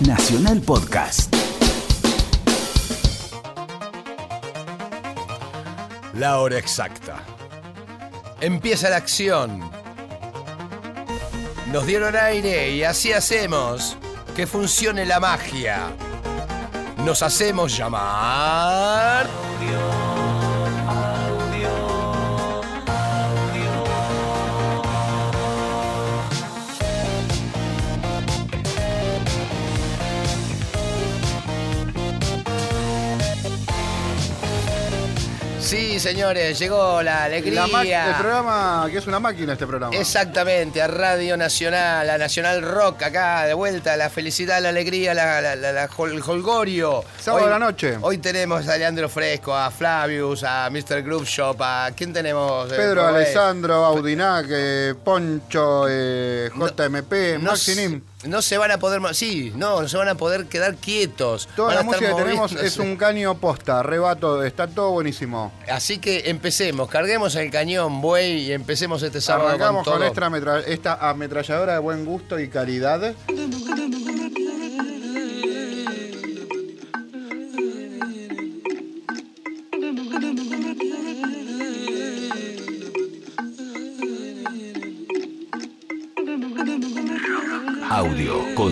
Nacional Podcast. La hora exacta. Empieza la acción. Nos dieron aire y así hacemos que funcione la magia. Nos hacemos llamar... Sí, señores, llegó la alegría. La el programa que es una máquina este programa. Exactamente, a Radio Nacional, a Nacional Rock, acá de vuelta, la felicidad, la alegría, la, la- la- la hol- el holgorio. Sábado a la noche. Hoy tenemos a Leandro Fresco, a Flavius, a Mr. Groove Shop, a ¿quién tenemos? Eh, Pedro. Alessandro, Audinac, eh, Poncho, eh, JMP, No, Maxinim. se- no se van a poder, sí, no, no se van a poder quedar quietos. Toda la música que tenemos es un caño posta, rebato, está todo buenísimo. Así que empecemos, carguemos el cañón, buey, y empecemos este sábado Arrancamos con con, todo. esta, ametra- esta ametralladora de buen gusto y calidad.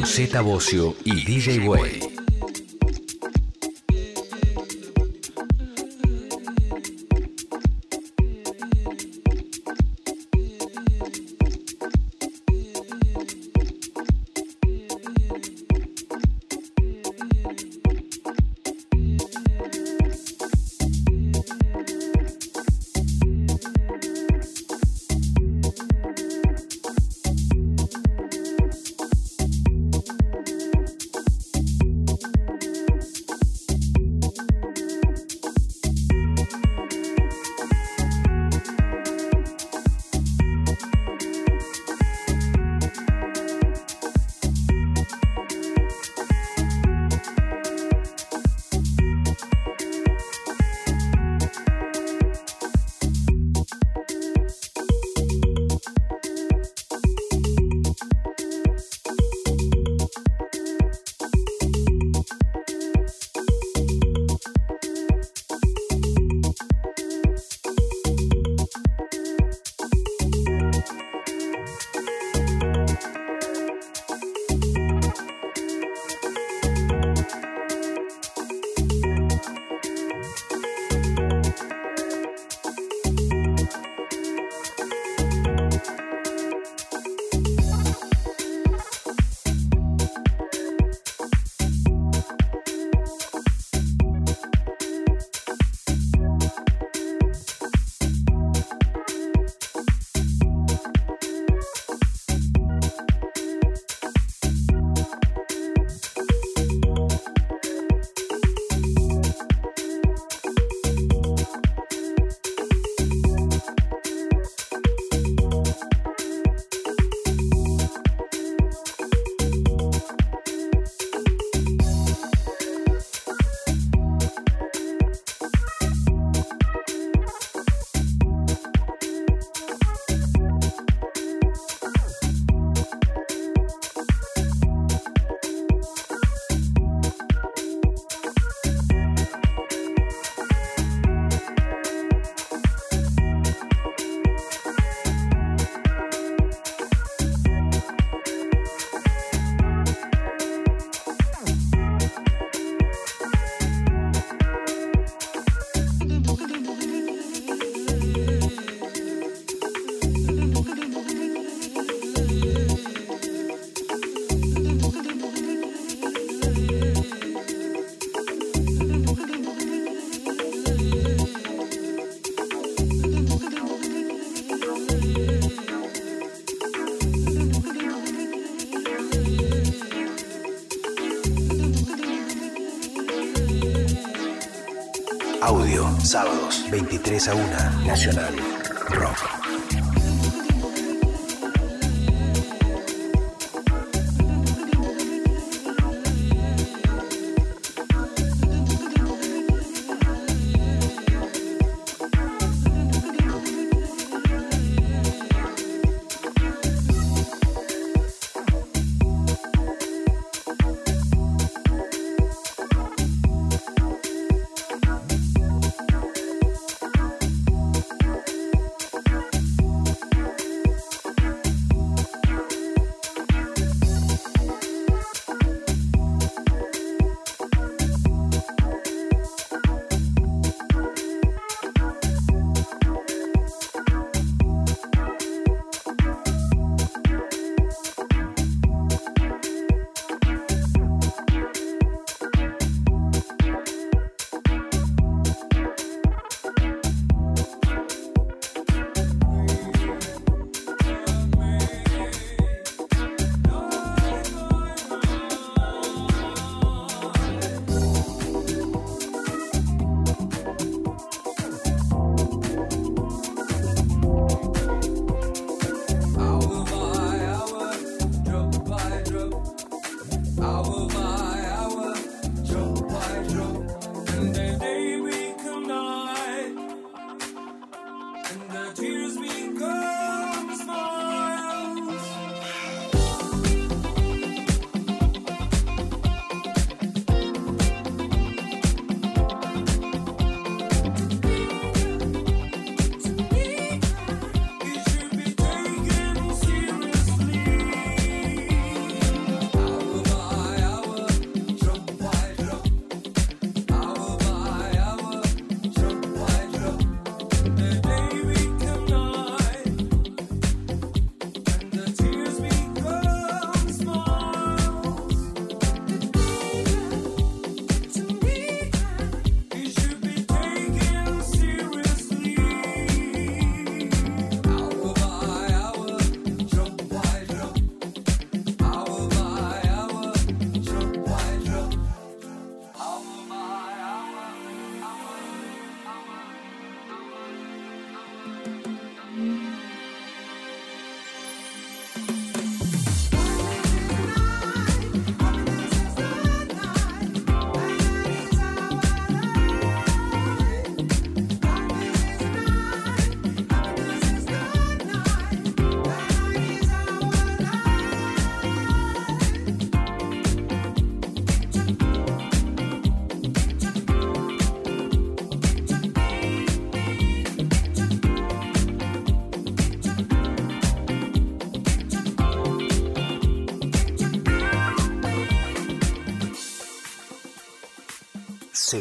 Con Bocio y DJ Way. 23 a 1, Nacional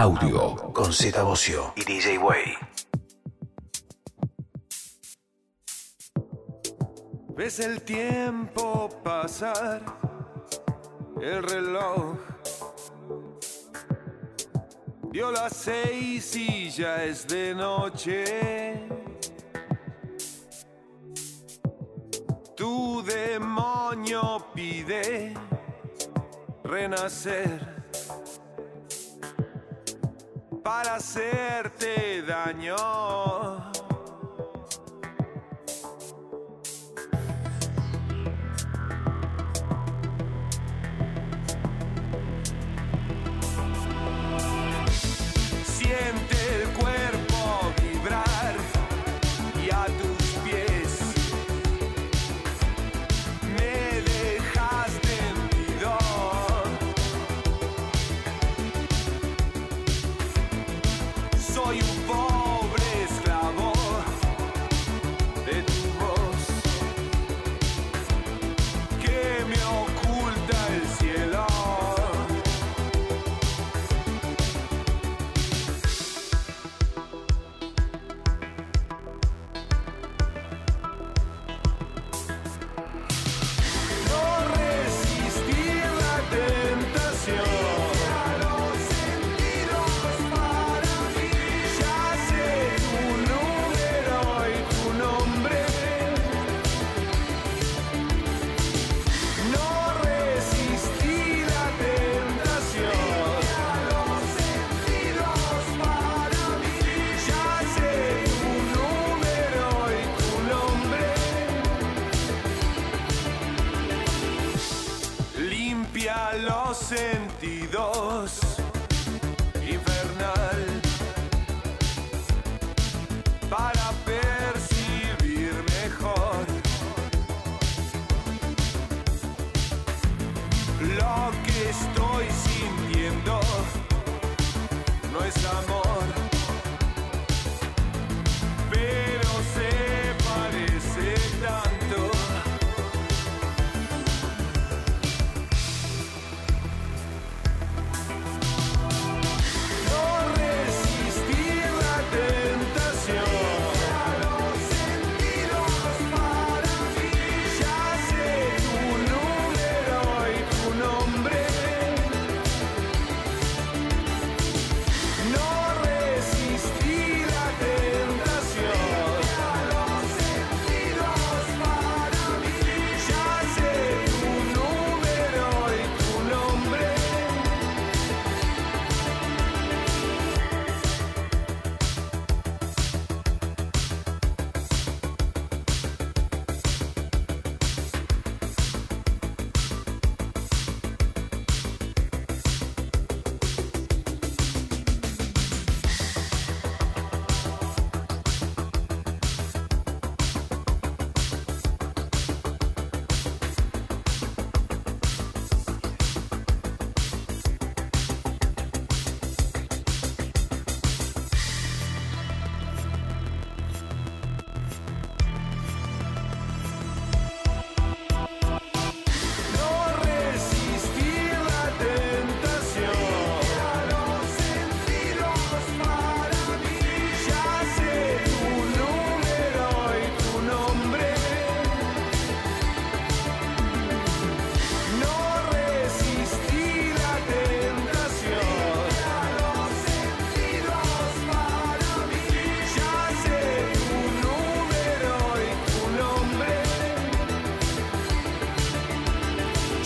Audio con Z Bocio y DJ Way. Ves el tiempo pasar, el reloj dio las seis y ya es de noche. Tu demonio pide renacer para hacerte daño. Siempre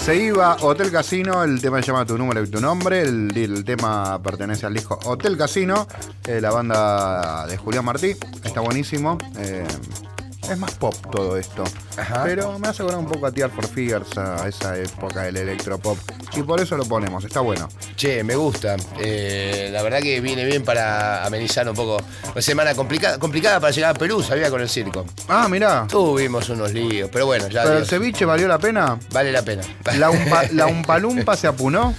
Se iba Hotel Casino, el tema se llama Tu número y tu nombre, el, el tema pertenece al disco Hotel Casino, eh, la banda de Julián Martí, está buenísimo. eh, es más pop todo esto. Ajá. Pero me hace acordar un poco a Tear for Fears, a esa época del electropop. Y por eso lo ponemos, está bueno. Che, me gusta. Eh, la verdad que viene bien para amenizar un poco. Una semana complicada, complicada para llegar a Perú, sabía con el circo. Ah, mirá. Tuvimos unos líos, pero bueno, ya ¿Pero el ceviche valió la pena? vale la pena. ¿La, umpa- la Umpalumpa se apunó?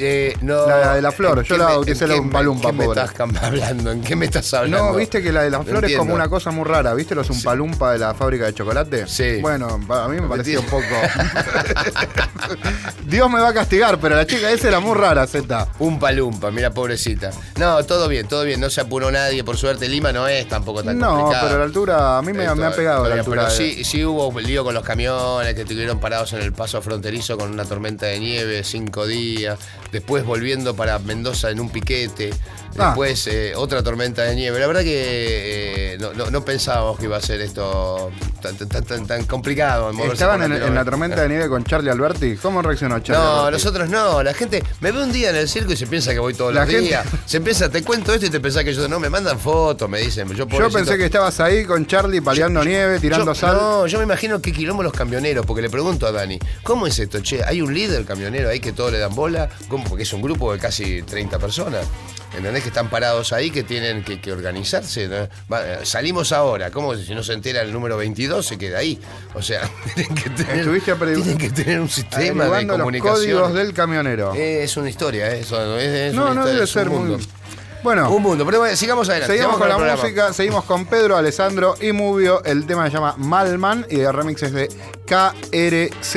Eh, no, La de la flor, ¿en yo la me- en la qué- Umpalumpa, ¿En qué me pobre. estás cam- hablando? ¿En qué me estás hablando? No, viste que la de las No flores es como entiendo. una cosa muy rara, ¿viste los Umpalumpa de la fábrica de chocolate? Sí. Bueno, a mí me parecía un poco. Dios me va a castigar, pero la chica esa era muy rara, Z. Un palumpa, mira, pobrecita. No, todo bien, todo bien. No se apuró nadie, por suerte. Lima no es tampoco tan No, complicado. pero la altura, a mí me, Esto, me ha pegado la altura. pero de- sí, sí hubo un lío con los camiones que estuvieron parados en el paso fronterizo con una tormenta de nieve, cinco días. Después volviendo para Mendoza en un piquete. Ah. Después eh, otra tormenta de nieve. La verdad que eh, no, no- no pensábamos que iba a ser esto tan, tan, tan, tan complicado. moverse Estaban en, en la tormenta de nieve con Charlie Alberti. ¿Cómo reaccionó Charlie? No, Alberti? nosotros no. La gente me ve un día en el circo y se piensa que voy todos La los gente- días. Se empieza, te cuento esto y te pensás que yo no me mandan fotos, me dicen. Yo, pensé que estabas ahí con Charlie paliando nieve, tirando yo- sal. No, yo me imagino que quilombo los camioneros, porque le pregunto a Dani, ¿cómo es esto? Che, ¿hay un líder camionero ahí que todos le dan bola? ¿Cómo? Porque es un grupo de casi 30 personas. ¿Entendés que están parados ahí, que tienen que, que organizarse? ¿no? Va, eh, salimos ahora, ¿cómo si no se entera el número 22 se queda ahí? O sea, tienen que tener, Estuviste apre- tienen que tener un sistema de Averiguando los comunicación. códigos del camionero. Eh, es una historia, eh, eso, es, es no, una no historia, debe es un ser mundo. muy. Bueno, Un mundo, pero bueno, sigamos adelante. seguimos con la música, seguimos con Pedro, Alessandro y Mubio. El tema se llama Malman y el remix es de KRZ.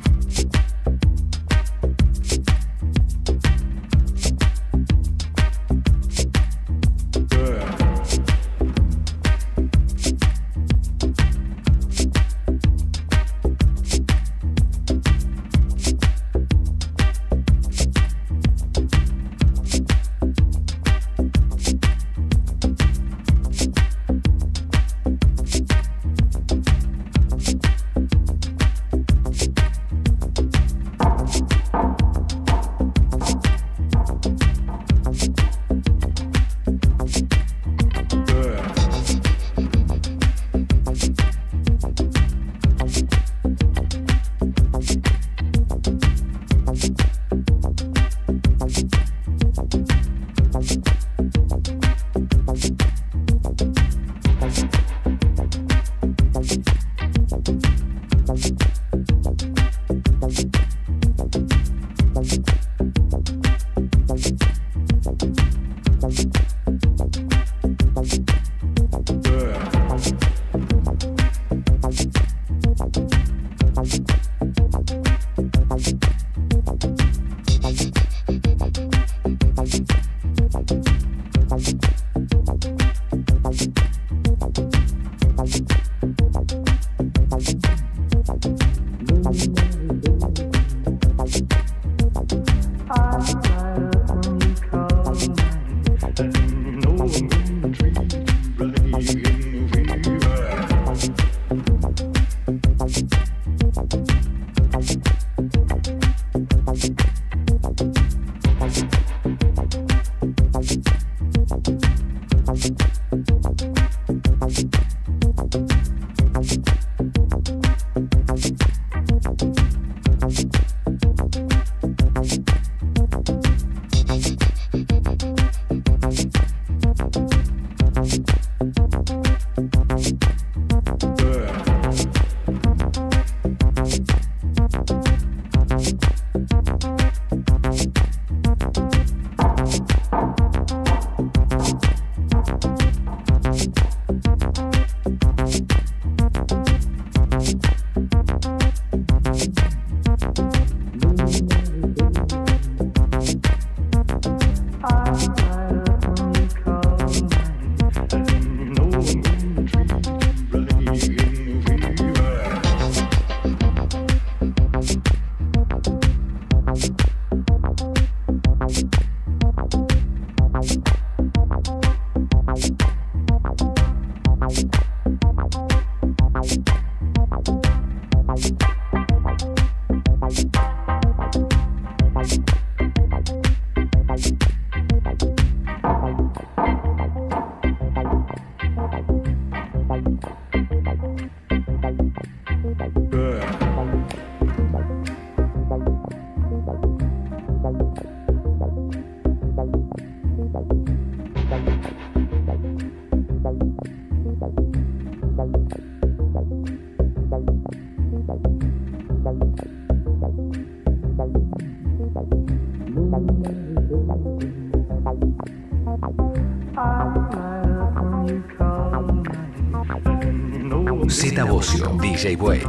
DJ Way,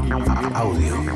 audio.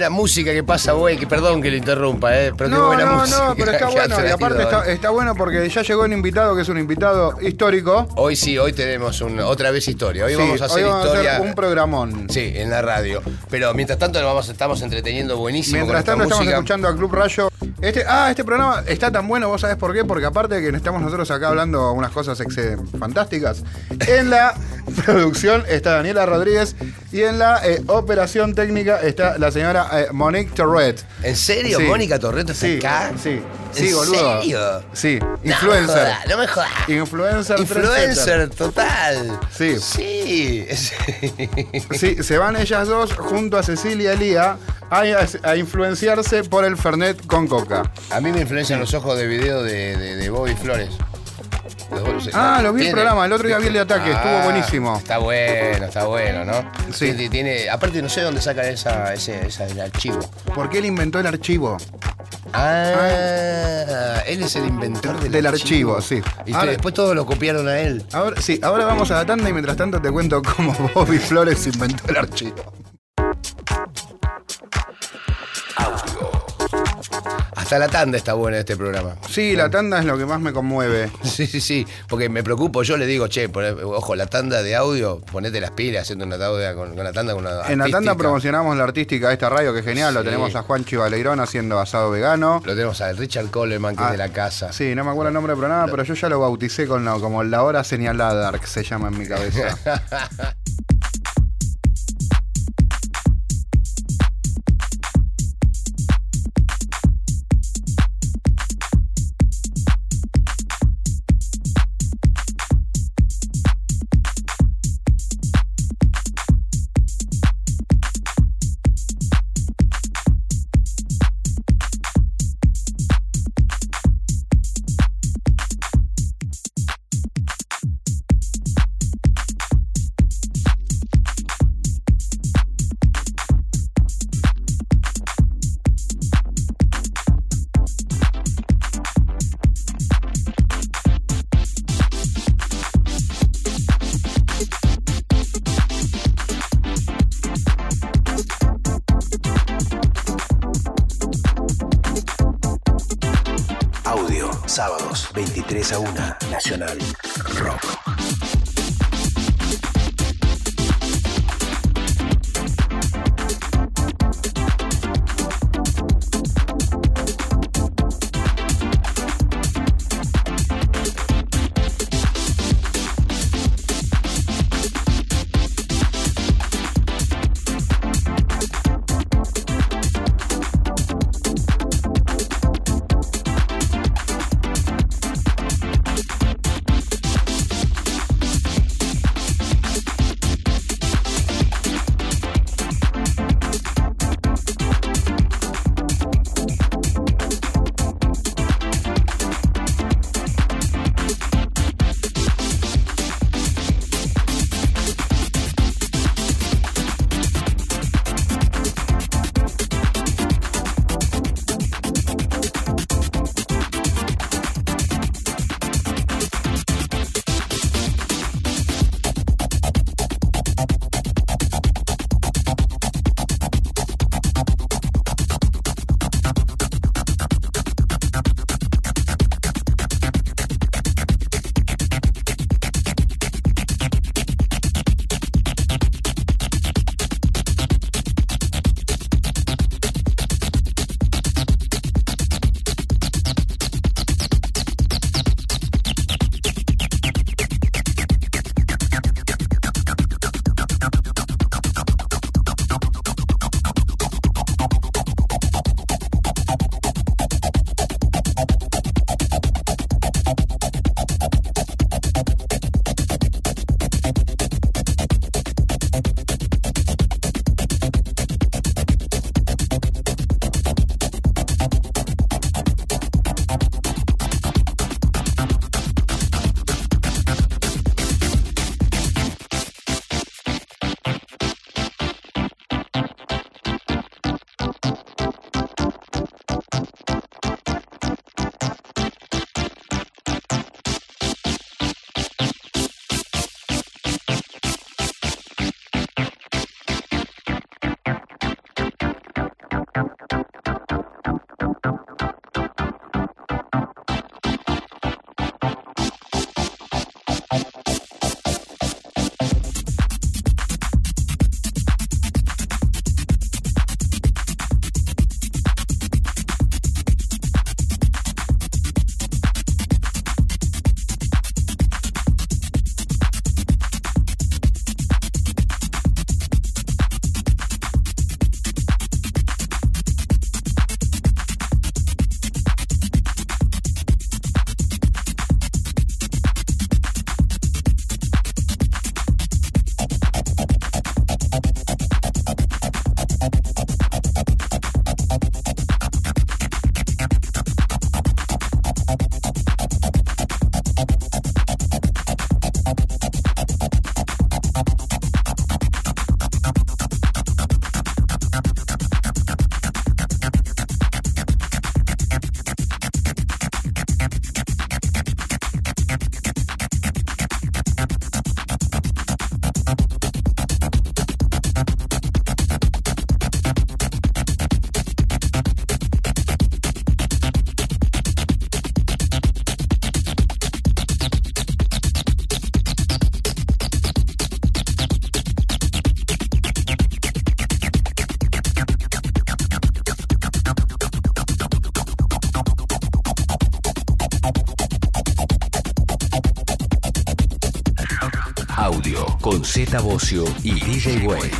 Buena música que pasa, güey. Que perdón que lo interrumpa, eh. Pero qué No, buena no, música. no, pero está bueno. Y aparte hoy. está, está bueno porque ya llegó un invitado que es un invitado histórico. Hoy sí, hoy tenemos un- otra vez historia. Hoy Sí, vamos a hacer hoy vamos historia. a hacer un programón. Sí, en la radio. Pero mientras tanto nos vamos, estamos entreteniendo buenísimo Mientras tanto esta estamos música. escuchando a Club Rayo. Este, ah, este programa está tan bueno, vos sabés por qué, porque aparte de que estamos nosotros acá hablando unas cosas ex- fantásticas, en la producción está Daniela Rodríguez y en la eh, operación técnica está la señora eh, Monique Torret. ¿En serio? Sí. ¿Mónica Torreto está Sí, acá? sí, sí, ¿En boludo. serio? Sí, No me influencer. jodas, No me jodas. Influencer. Influencer total. Sí. Sí. Sí, se van ellas dos junto a Cecilia Lía a, a influenciarse por el Fernet con Coca. A mí me influencian los ojos de video de, de, de Bobby Flores. Los Ah, lo vi el programa, el otro día vi el de ataque, estuvo Ah, buenísimo. Está bueno, está bueno, ¿no? Sí. Tiene, tiene- aparte no sé dónde sacan esa, ese, esa del archivo. ¿Por qué él inventó el archivo? Ah, él es el inventor del, Del archivo, sí. Y Ahora- después todos lo copiaron a él. Ahora, sí, ahora vamos a la tanda y mientras tanto te cuento cómo Bobby Flores inventó el archivo. Hasta la tanda está buena este programa. Sí, la tanda es lo que más me conmueve. Sí, sí, sí, porque me preocupo, yo le digo, che, poné- ojo, la tanda de audio, ponete las pilas haciendo una tanda con, con la tanda con una En la tanda promocionamos la artística de esta radio, que es genial. Lo tenemos a Juan Chivaleirón haciendo asado vegano. Lo tenemos a Richard Coleman, que Ah, es de la casa. Sí, no me acuerdo el nombre del programa, pero yo ya lo bauticé con la- como la hora señalada, que se llama en mi cabeza. Nacional. Z Bocio y DJ Way.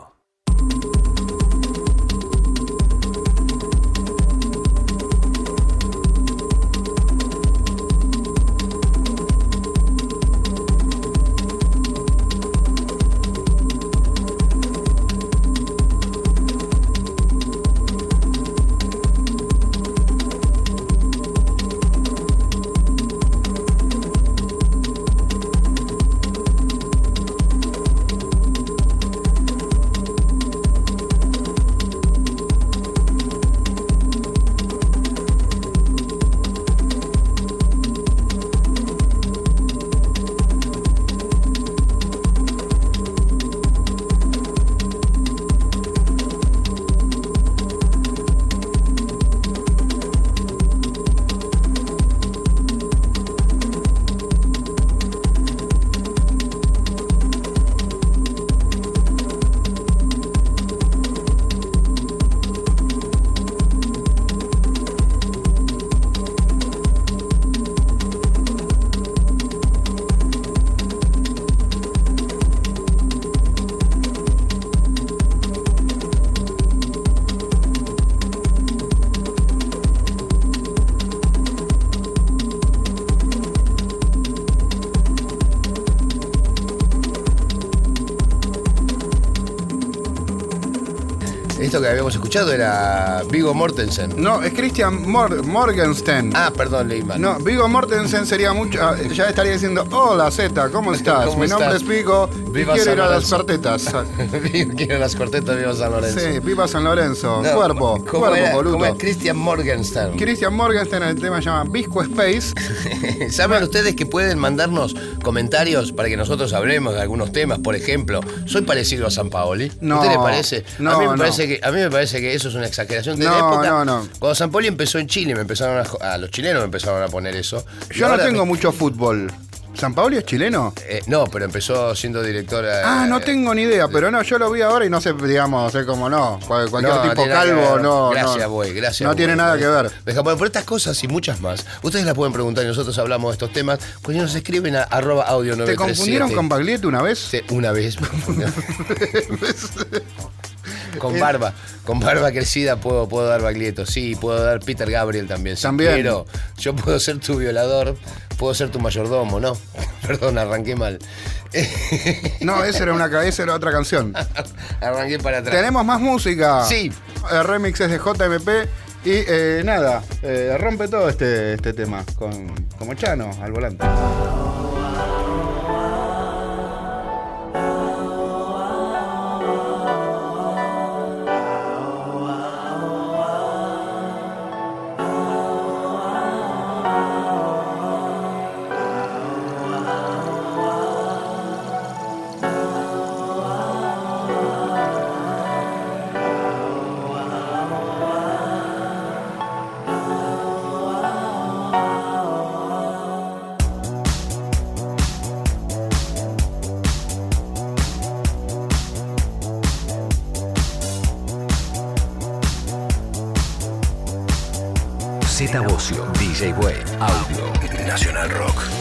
Escuchado era Vigo Mortensen. No, es Christian Mor- Morgenstern. Ah, perdón, leí mal. No, Vigo Mortensen sería mucho. ah, Ya estaría diciendo: Hola Z, ¿cómo estás? ¿Cómo Mi nombre es Vigo Viva y quiero San ir a las cartetas. Quiero las cortetas Viva San Lorenzo. Sí, viva San Lorenzo. No, cuerpo, ¿cómo cuerpo, era? boludo. ¿Cómo es Christian Morgenstern? Christian Morgenstern, el tema se llama Visco Space. ¿Saben ustedes que pueden mandarnos comentarios para que nosotros hablemos de algunos temas? Por ejemplo, ¿soy parecido a San Paoli? No, ¿A usted le parece? no, a, mí me no. parece que, a mí me parece que eso es una exageración de la época. no, no. Cuando San Paoli empezó en Chile, me empezaron a, a los chilenos me empezaron a poner eso. Yo no tengo me- mucho fútbol. ¿San Paoli es chileno? eh, no, pero empezó siendo directora. Ah, no eh, tengo ni idea, pero no, yo lo vi ahora y no sé, digamos, sé cómo no. Cual- Cualquier No, tipo calvo, no. Gracias, no, güey, gracias. No tiene nada que ver. Deja, bueno, por estas cosas y muchas más, ustedes las pueden preguntar y nosotros hablamos de estos temas. Pues nos escriben a arroba audio ¿Te confundieron con Baglietto una vez? Sí, una vez. con barba, con barba crecida puedo, puedo dar Baglietto, sí, puedo dar Peter Gabriel también. También. quiero. yo puedo ser tu violador, puedo ser tu mayordomo, ¿no? Perdón, arranqué mal. No, esa era, una, era otra canción. arranqué para atrás. Tenemos más música. Sí. El remix es de JMP. Y eh, nada, eh, rompe todo este, este tema con, como Chano al volante. Z Bocio, DJ Way. Audio. Nacional Rock.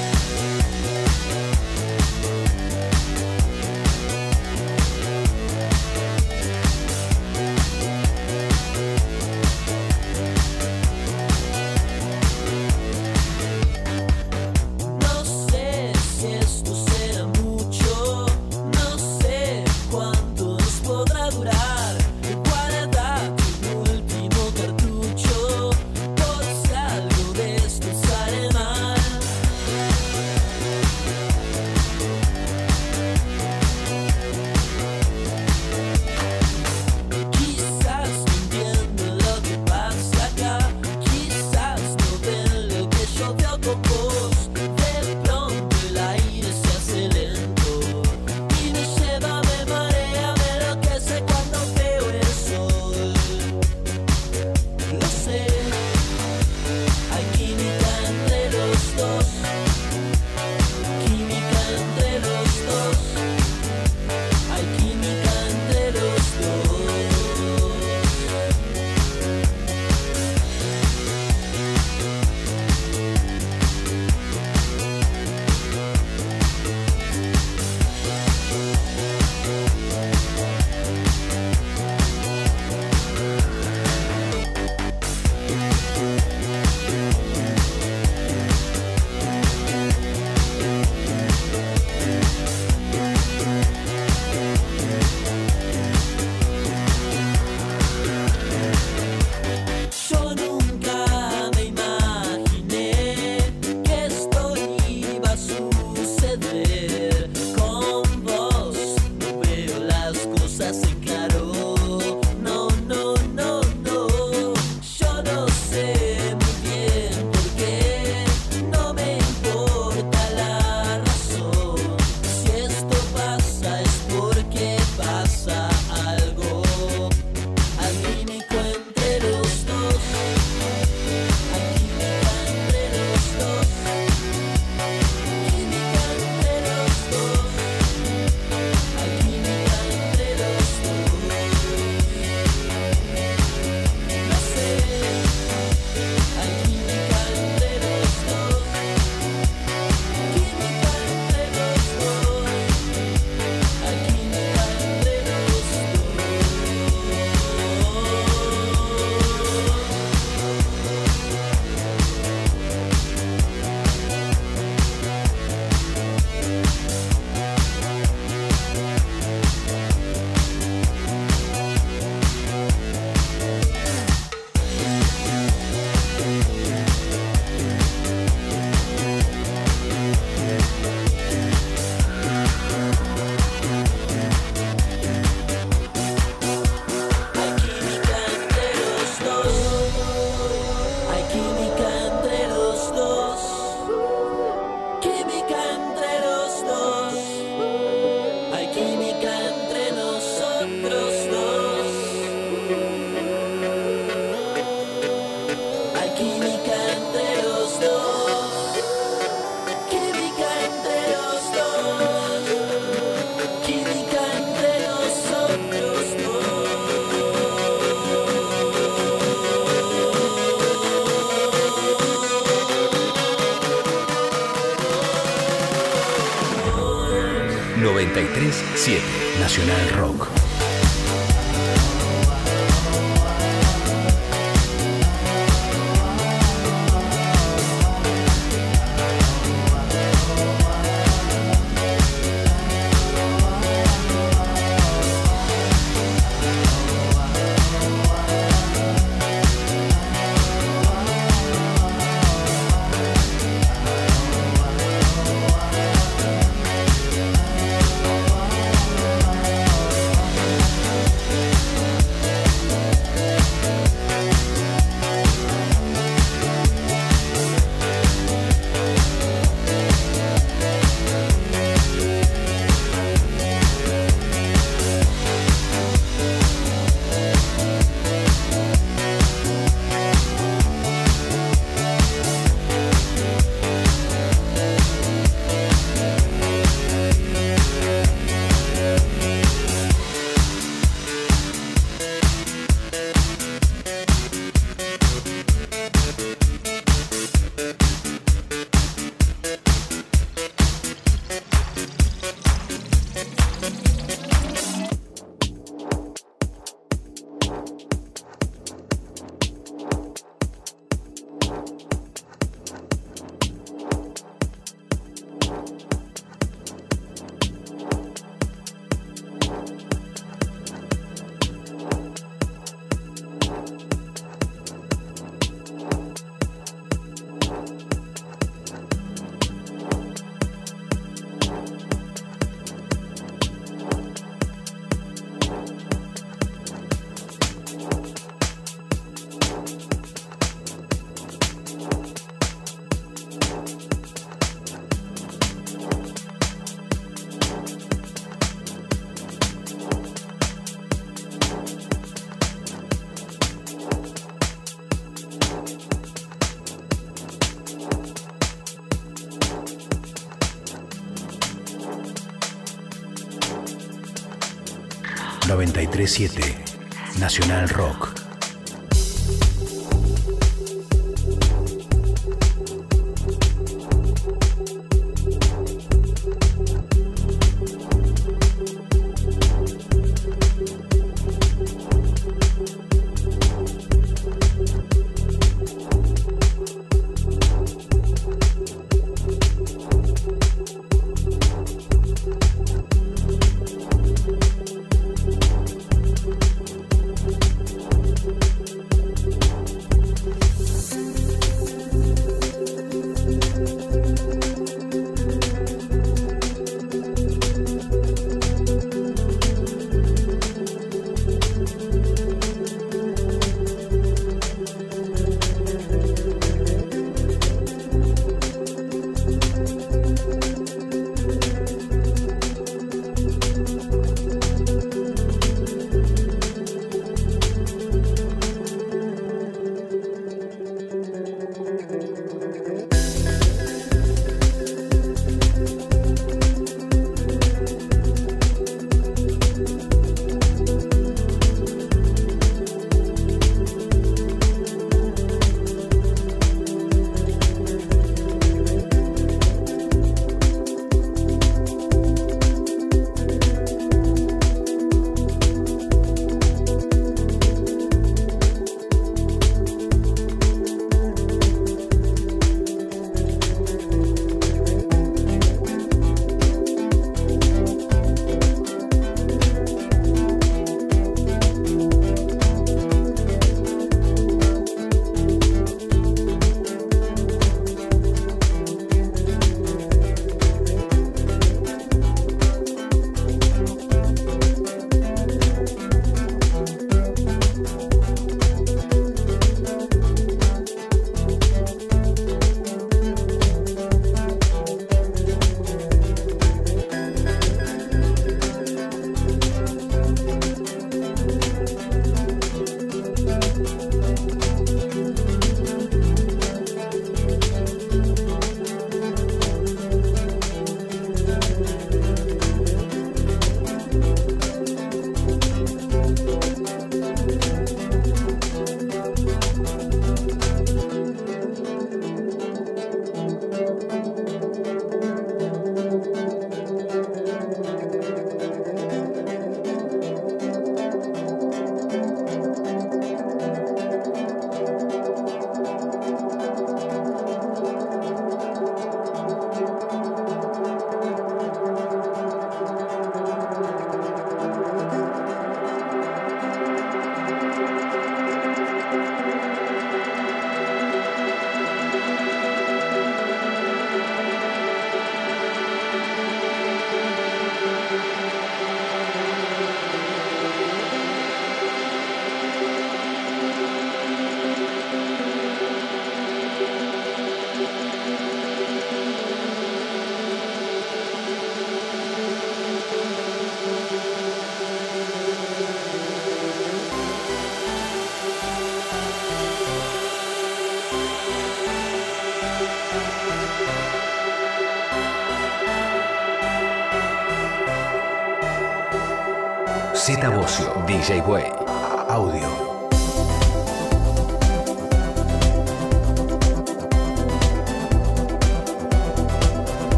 937 Nacional Rock.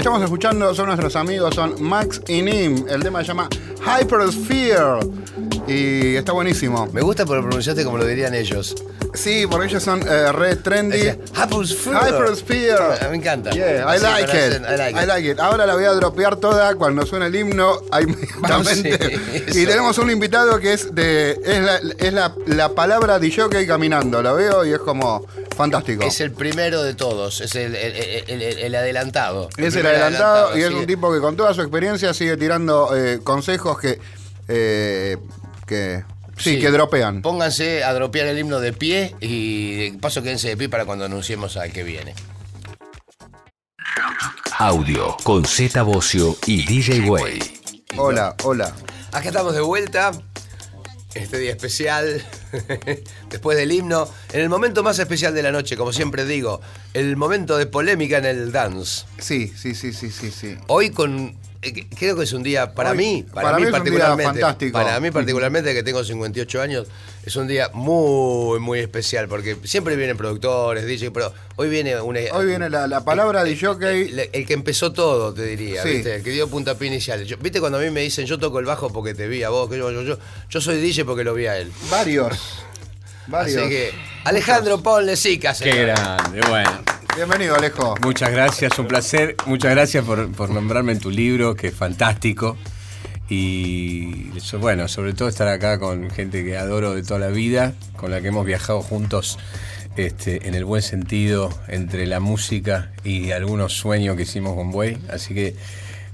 Que estamos escuchando son nuestros amigos, son Max y Nim. El tema se llama Hypersphere. Y está buenísimo. Me gusta porque lo pronunciaste como lo dirían ellos. Sí, porque ellos son eh, re trendy. Decía, Hypersphere. Hypersphere. Me encanta. Yeah, I like, it. I like I it. like it. Ahora la voy a dropear toda cuando suene el himno. Sí, y tenemos un invitado que es de. Es la, es la, la palabra de jockey caminando. Lo veo y es como fantástico. Es el primero de todos, es el, el- el- el- el adelantado. Es el adelantado y es un tipo que con toda su experiencia sigue tirando eh, consejos que. eh, que. Sí, Sí. que dropean. Pónganse a dropear el himno de pie y de paso quédense de pie para cuando anunciemos al que viene. Audio con Z Bocio y DJ Way. Hola, hola. Acá estamos de vuelta. Este día especial, después del himno, en el momento más especial de la noche, como siempre digo, el momento de polémica en el dance. Sí, sí, sí, sí, sí, sí. Hoy con, creo que es un día, para Hoy- mí, para, para mí, mí es un día particularmente, fantástico. para mí particularmente que tengo 58 años, es un día muy, muy especial, porque siempre vienen productores, DJ, pero hoy viene una... Hoy viene la, la palabra de El, jockey. el que empezó todo, te diría, Sí. ¿viste? El que dio puntapié inicial. Yo- ¿Viste cuando a mí me dicen yo toco el bajo porque te vi a vos? Que yo, yo, yo, yo soy DJ porque lo vi a él. Varios. Varios. Así que, Alejandro, ponle sica, Qué grande, bueno. Bienvenido, Alejo. Muchas gracias, un placer. Muchas gracias por, por nombrarme en tu libro, que es fantástico. Y eso, bueno, sobre todo estar acá con gente que adoro de toda la vida, con la que hemos viajado juntos este, en el buen sentido entre la música y algunos sueños que hicimos con Buey. Así que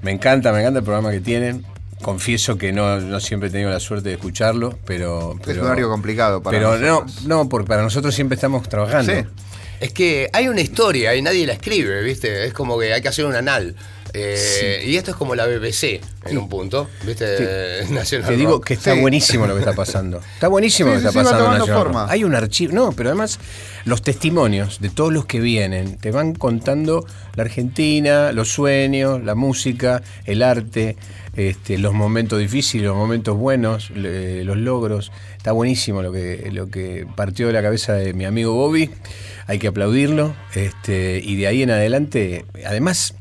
me encanta, me encanta el programa que tienen. Confieso que no, no siempre he tenido la suerte de escucharlo, pero... Es pero un horario complicado para Pero no, nosotros. no, porque para nosotros siempre estamos trabajando. Sí. Es que hay una historia y nadie la escribe, ¿viste? Es como que hay que hacer un anal. Eh, Y esto es como la BBC en un punto, ¿viste? National Te digo Rock. que está Sí. buenísimo lo que está pasando. Está buenísimo Sí, lo que sí, está sí, pasando. forma. Rock. Hay un archivo, no, pero además los testimonios de todos los que vienen te van contando la Argentina, los sueños, la música, el arte, este, los momentos difíciles, los momentos buenos, los logros. Está buenísimo lo que, lo que partió de la cabeza de mi amigo Bobby. Hay que aplaudirlo. Este, y de ahí en adelante, además,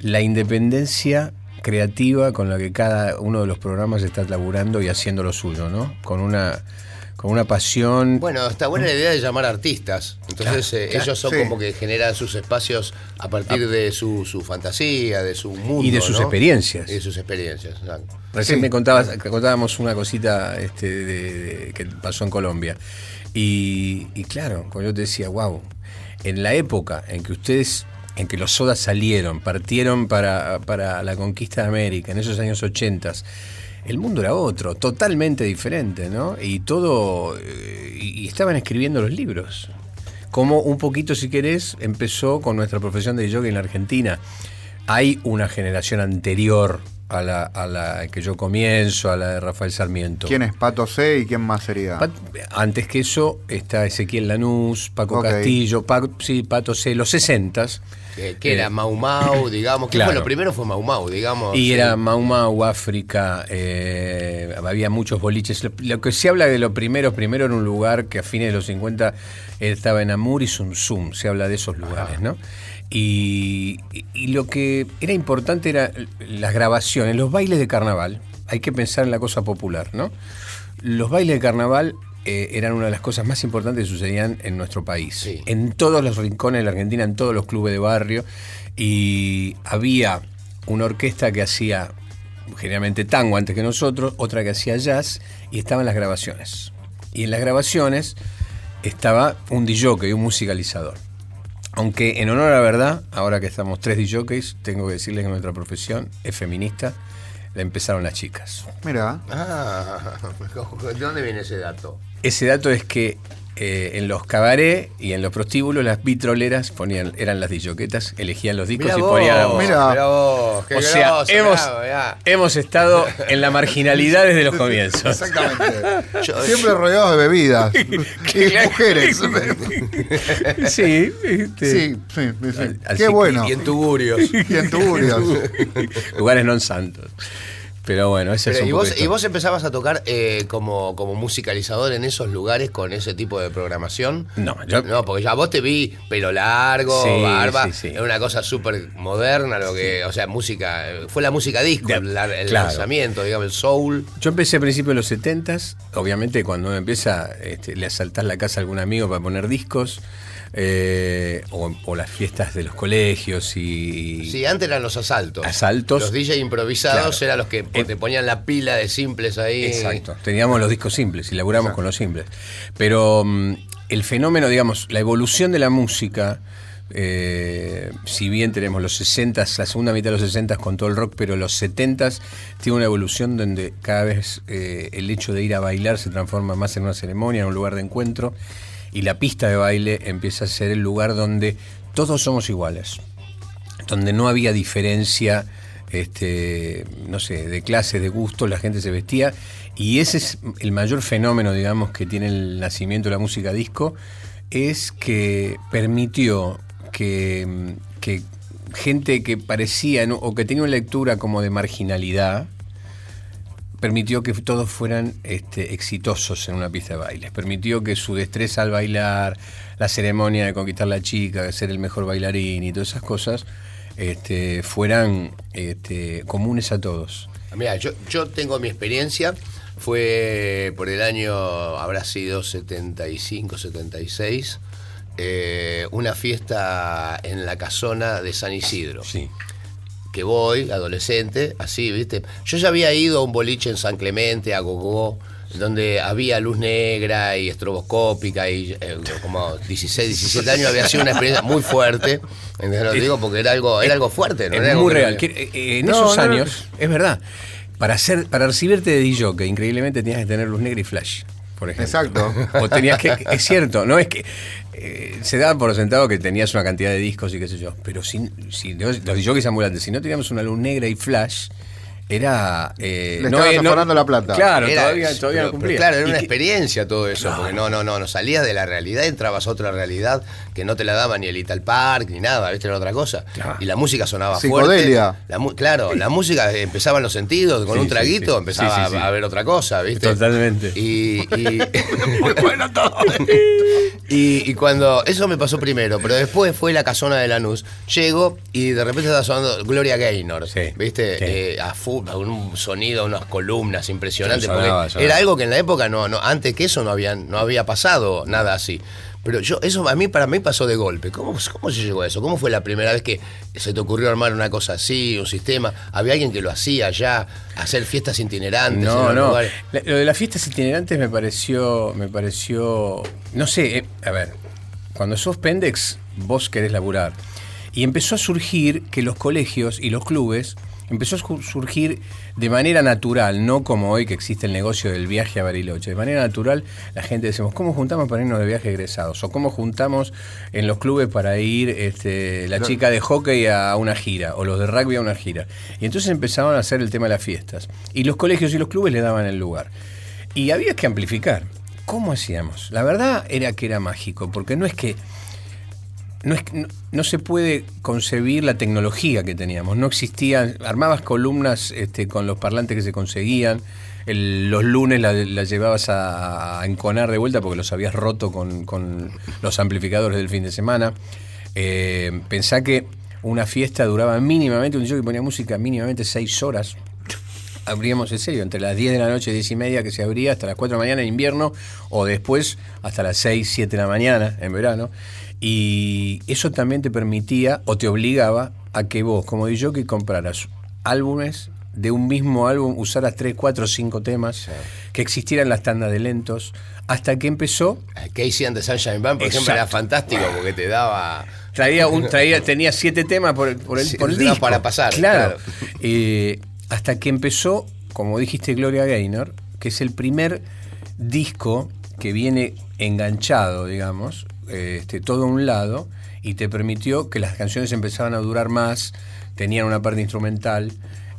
la independencia creativa con la que cada uno de los programas está laburando y haciendo lo suyo, ¿no? Con una, con una pasión. Bueno, está buena la idea de llamar artistas. Entonces eh, claro, ellos son sí. como que generan sus espacios a partir de su, su fantasía, de su mundo. Y de sus ¿no? experiencias. Y de sus experiencias. exacto. Recién Sí. me contabas, contábamos una cosita este, de- de- que pasó en Colombia. Y, y claro, como yo te decía, wow, en la época en que ustedes, en que los sodas salieron, partieron para, para la conquista de América, en esos años 80, el mundo era otro, totalmente diferente, ¿no? Y todo, eh, y, estaban escribiendo los libros. Como un poquito, si querés, empezó con nuestra profesión de yoga en la Argentina. Hay una generación anterior a la, a la que yo comienzo, a la de Rafael Sarmiento. ¿Quién es Pato C y quién más sería? Pat- antes que eso está Ezequiel Lanús, Paco. Castillo, Pa- sí, Pato C, los 60 Que, que era Mau Mau, digamos. Que claro. fue lo primero fue Mau Mau, digamos. Y sí. era Mau Mau, África, eh, había muchos boliches. Lo, lo que se habla de lo primero, primero era un lugar que a fines de los 50 estaba en Amur y Zum Zum, se habla de esos lugares, ¿no? Y, y- lo que era importante era las grabaciones, los bailes de carnaval. Hay que pensar en la cosa popular, ¿no? Los bailes de carnaval eh, eran una de las cosas más importantes que sucedían en nuestro país. Sí. En todos los rincones de la Argentina, en todos los clubes de barrio. Y había una orquesta que hacía generalmente tango antes que nosotros, otra que hacía jazz, y estaban las grabaciones. Y en las grabaciones estaba un DJ y un musicalizador. Aunque en honor a la verdad, ahora que estamos tres DJs, tengo que decirles que nuestra profesión es feminista, la empezaron las chicas. Mira, Ah, ¿de dónde viene ese dato? Ese dato es que eh, en los cabarets y en los prostíbulos las vitroleras ponían, eran las disjoquetas, elegían los discos Mirá y vos, ponían la música. Mirá. mirá vos, qué O sea, hemos, mirá, mirá. hemos estado en la marginalidad desde los comienzos. exactamente. Yo- Siempre rodeados de bebidas y mujeres. Sí, este, Sí, sí. Así Qué bueno. Y en tuburios. Y en tuburios. lugares no santos. Pero bueno, ese es un ¿y, poco vos, esto. ¿Y vos empezabas a tocar eh, como, como musicalizador en esos lugares con ese tipo de programación? No, yo- No, porque ya vos te vi pelo largo, Sí, barba. sí, sí. Era una cosa súper moderna, lo que, o sea, música. Fue la música disco, De- el, el claro. lanzamiento, digamos, el soul. Yo empecé a principios de los 70 obviamente cuando uno empieza, este, le asaltás la casa a algún amigo para poner discos, eh, o, o las fiestas de los colegios y... Sí, antes eran los asaltos. Asaltos. Los DJ improvisados Claro. eran los que te ponían la pila de simples ahí. Exacto. Teníamos los discos simples y laburamos con los simples. Pero mm, el fenómeno, digamos, la evolución de la música, eh, si bien tenemos los 60, la segunda mitad de los 60 con todo el rock, pero los 70 tiene una evolución donde cada vez eh, el hecho de ir a bailar se transforma más en una ceremonia, en un lugar de encuentro, y la pista de baile empieza a ser el lugar donde todos somos iguales donde no había diferencia, este, no sé, de clases, de gustos, la gente se vestía. Y ese es el mayor fenómeno, digamos, que tiene el nacimiento de la música disco, es que permitió que, gente que parecía o que tenía una lectura como de marginalidad, permitió que todos fueran este, exitosos en una pista de baile. Permitió que su destreza al bailar, la ceremonia de conquistar la chica, de ser el mejor bailarín y todas esas cosas, este, fueran este, comunes a todos. Mira, yo, yo tengo mi experiencia. Fue por el año, habrá sido 75, 76, eh, una fiesta en la casona de San Isidro. Sí. Que voy, adolescente, así, ¿viste? Yo ya había ido a un boliche en San Clemente, a Gogó, donde había luz negra y estroboscópica y eh, como 16, 17 años había sido una experiencia muy fuerte. ¿entendés? Lo digo porque era algo, era algo fuerte, ¿no? Es Era algo muy real. Que, eh, eh, en No, esos no, años, es verdad, para, hacer, para recibirte de DJ, que increíblemente tenías que tener luz negra y flash. por ejemplo. Exacto. O tenías que. Es cierto, no es que. Eh, se daba por sentado que tenías una cantidad de discos y qué sé yo. Pero si, si los jockeys ambulantes, si no teníamos una luz negra y flash, era. eh, Le estabas eh, afanando la plata. Claro, Era- todavía, todavía pero- no cumplía. claro, era una que- experiencia todo eso, porque no, no, no, no salías de la realidad, entrabas a otra realidad que no te la daba ni el Ital Park ni nada, ¿viste? Era otra cosa. Claro. Y la música sonaba Psicodelia. fuerte. La claro, la música eh, empezaban los sentidos, con Sí, un traguito sí. empezaba Sí, sí, sí. a, a ver otra cosa, ¿viste? Totalmente. Y, y, y, y cuando eso me pasó primero, pero después fue la casona de Lanús, llego y de repente estaba sonando Gloria Gaynor, Sí, ¿viste? sí. Eh, a full, con un sonido, unas columnas impresionantes, Sonaba, porque sonaba. era algo que en la época no, no, antes que eso no había, no había pasado nada así. Pero yo, eso a mí, para mí pasó de golpe. ¿Cómo, ¿Cómo se llegó a eso? ¿Cómo fue la primera vez que se te ocurrió armar una cosa así, un sistema? ¿Había alguien que lo hacía ya? ¿Hacer fiestas itinerantes? No, no. lugares? Lo de las fiestas itinerantes me pareció, me pareció, no sé, eh, a ver, cuando sos pendex, vos querés laburar. Y empezó a surgir que los colegios y los clubes, empezó a su- surgir de manera natural, no como hoy que existe el negocio del viaje a Bariloche. De manera natural, la gente decimos, ¿cómo juntamos para irnos de viaje egresados? O cómo juntamos en los clubes para ir este, la chica de hockey a una gira, o los de rugby a una gira. Y entonces empezaban a hacer el tema de las fiestas. Y los colegios y los clubes le daban el lugar. Y había que amplificar. ¿Cómo hacíamos? La verdad era que era mágico, porque no es que no, es, no, no se puede concebir la tecnología que teníamos. No existían, armabas columnas este, con los parlantes que se conseguían. los lunes las la llevabas a, a enconar de vuelta porque los habías roto con, con los amplificadores del fin de semana. Eh, pensá que una fiesta duraba mínimamente, un show que ponía música mínimamente seis horas. Abríamos en serio, entre las 10 de la noche, 10 y media que se abría, hasta las 4 de la mañana en invierno, o después hasta las 6, 7 de la mañana en verano. Y eso también te permitía o te obligaba a que vos, como que compraras álbumes de un mismo álbum, usaras 3, 4, 5 temas, que existieran las tandas de lentos, hasta que empezó Casey and the Sunshine Band, por ejemplo, era fantástico porque te daba. Traía un, traía, tenía siete temas por el, por el, Sí, por el temas disco. para pasar, Claro. claro. Eh, hasta que empezó, como dijiste, Gloria Gaynor, que es el primer disco que viene enganchado, digamos, este, todo a un lado, y te permitió que las canciones empezaban a durar más, tenían una parte instrumental.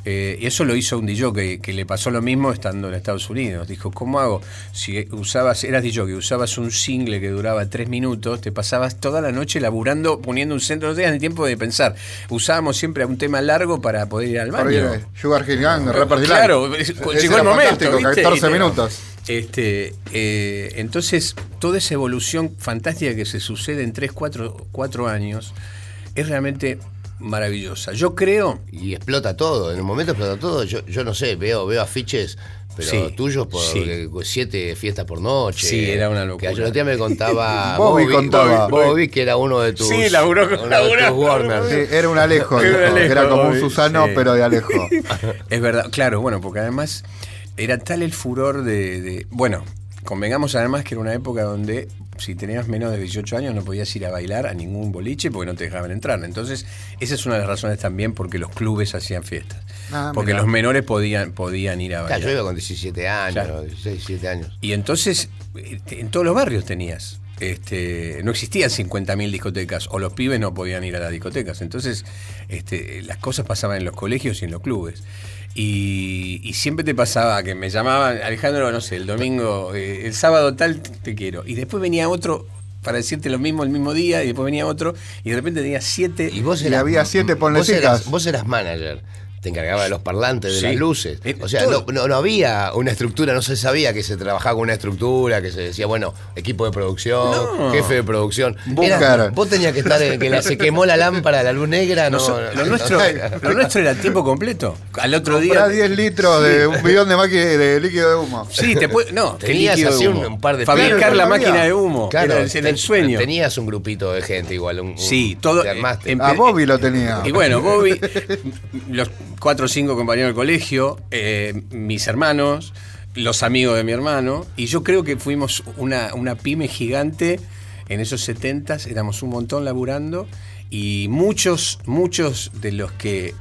Eh, y eso lo hizo un DJ que, que le pasó lo mismo estando en Estados Unidos. Dijo, ¿cómo hago? Si usabas, eras DJ, usabas un single que duraba tres minutos, te pasabas toda la noche laburando, poniendo un centro, no tenías ni tiempo de pensar. Usábamos siempre un tema largo para poder ir al baño. Sugar Hill Gang. Claro, Ese llegó el momento. fantástico, ¿viste? 14 Y te- minutos. Este, eh, entonces, toda esa evolución fantástica que se sucede en 3, 4, años es realmente maravillosa. Yo creo, Y explota todo, en un momento explota todo. Yo, yo no sé, veo, veo afiches, pero Sí, tuyos por sí. eh, siete fiestas por noche. Sí, era una locura. Que día me contaba Bobby contaba. Bobby, Bobby, que era uno de tus. Sí, laburó con-. Warner. Sí, era un Alejo, Era un Alejo, era como un. Susano, Sí. pero de Alejo. es verdad, claro, bueno, porque además era tal el furor de, de- Bueno, convengamos además que era una época donde si tenías menos de 18 años no podías ir a bailar a ningún boliche porque no te dejaban entrar. Entonces, esa es una de las razones también porque los clubes hacían fiestas. Ah, porque mirá. los menores podían, podían ir a Claro, bailar. yo iba con 17 años, Claro. 16, 17 años. Y entonces, eh, en todos los barrios tenías. Este, no existían 50.000 discotecas, o los pibes no podían ir a las discotecas. Entonces, este, las cosas pasaban en los colegios y en los clubes. Y, y siempre te pasaba que me llamaban, Alejandro, no sé, el domingo, eh, el sábado tal, te quiero. Y después venía otro para decirte lo mismo el mismo día, y después venía otro, y de repente tenía siete. Y vos Y eras, había siete vos eras, ponlecicas. vos eras manager. Te encargaba de los parlantes, de Sí. las luces. Eh, O sea, no, no, no había una estructura, no se sabía que se trabajaba con una estructura, que se decía, bueno, equipo de producción, No. jefe de producción. Era- vos tenías que estar en que la- se quemó la lámpara, la luz negra, no. Lo, no, nuestro, no. lo nuestro era tiempo completo. Al otro Comprá día. 10 litros de un bidón de, de líquido de humo. Sí, te puede, no, Tenías así un, par de Fabricar Claro, la máquina de humo. Claro, era, el- el sueño. Tenías un grupito de gente igual. Un, Sí, todo. te armaste. em- A Bobby lo tenía. Y bueno, Bobby, los cuatro o cinco compañeros del colegio, eh, mis hermanos, los amigos de mi hermano, y yo creo que fuimos una, una pyme gigante en esos setentas, éramos un montón laburando, y muchos, muchos de los que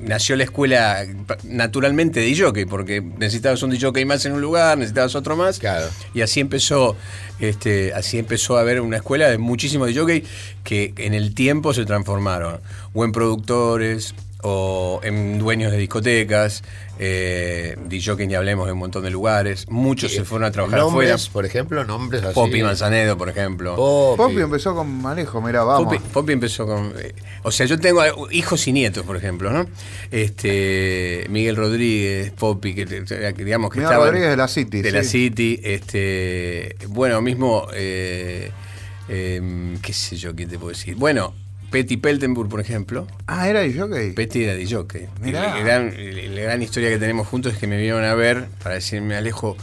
nació la escuela naturalmente de jockey, porque necesitabas un jockey más en un lugar, necesitabas otro más. Claro. Y así empezó, este, así empezó a haber una escuela de muchísimos jockey que en el tiempo se transformaron. O en productores, o en dueños de discotecas, eh, DJ ni hablemos de un montón de lugares. Muchos se fueron a trabajar nombres, afuera. por ejemplo, nombres así. Poppy Manzanedo, por ejemplo. Poppy. Poppy empezó con manejo, mira, vamos. Poppy, Poppy empezó con. eh, o sea, yo tengo hijos y nietos, por ejemplo, ¿no? Este. Miguel Rodríguez, Poppy, que, que digamos que Miguel estaban- Rodríguez de la City, De la. City. Este. Bueno, mismo. eh, em, ¿Qué sé yo qué te puedo decir? Bueno, Petty Peltenburg, por ejemplo. Ah, era jockey. Petty era de jockey. Mirá. La gran, la gran historia que tenemos juntos es que me vinieron a ver para decirme, Alejo,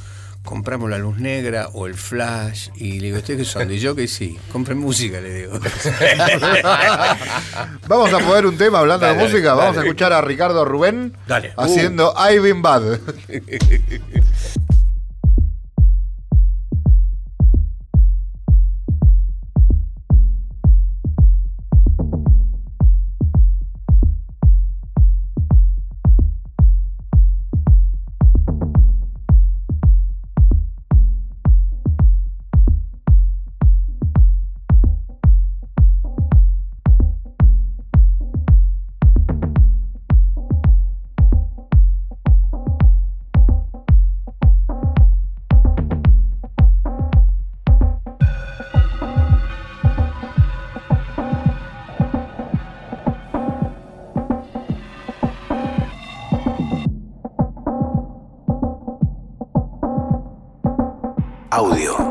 compramos la luz negra o el flash. Y le digo, ¿ustedes qué son? ¿De jockey? Sí. Compren música, le digo. Vamos a poner un tema hablando Dale, de música. dale, Vamos a escuchar a Ricardo Rubén Dale. haciendo I've Been Bad.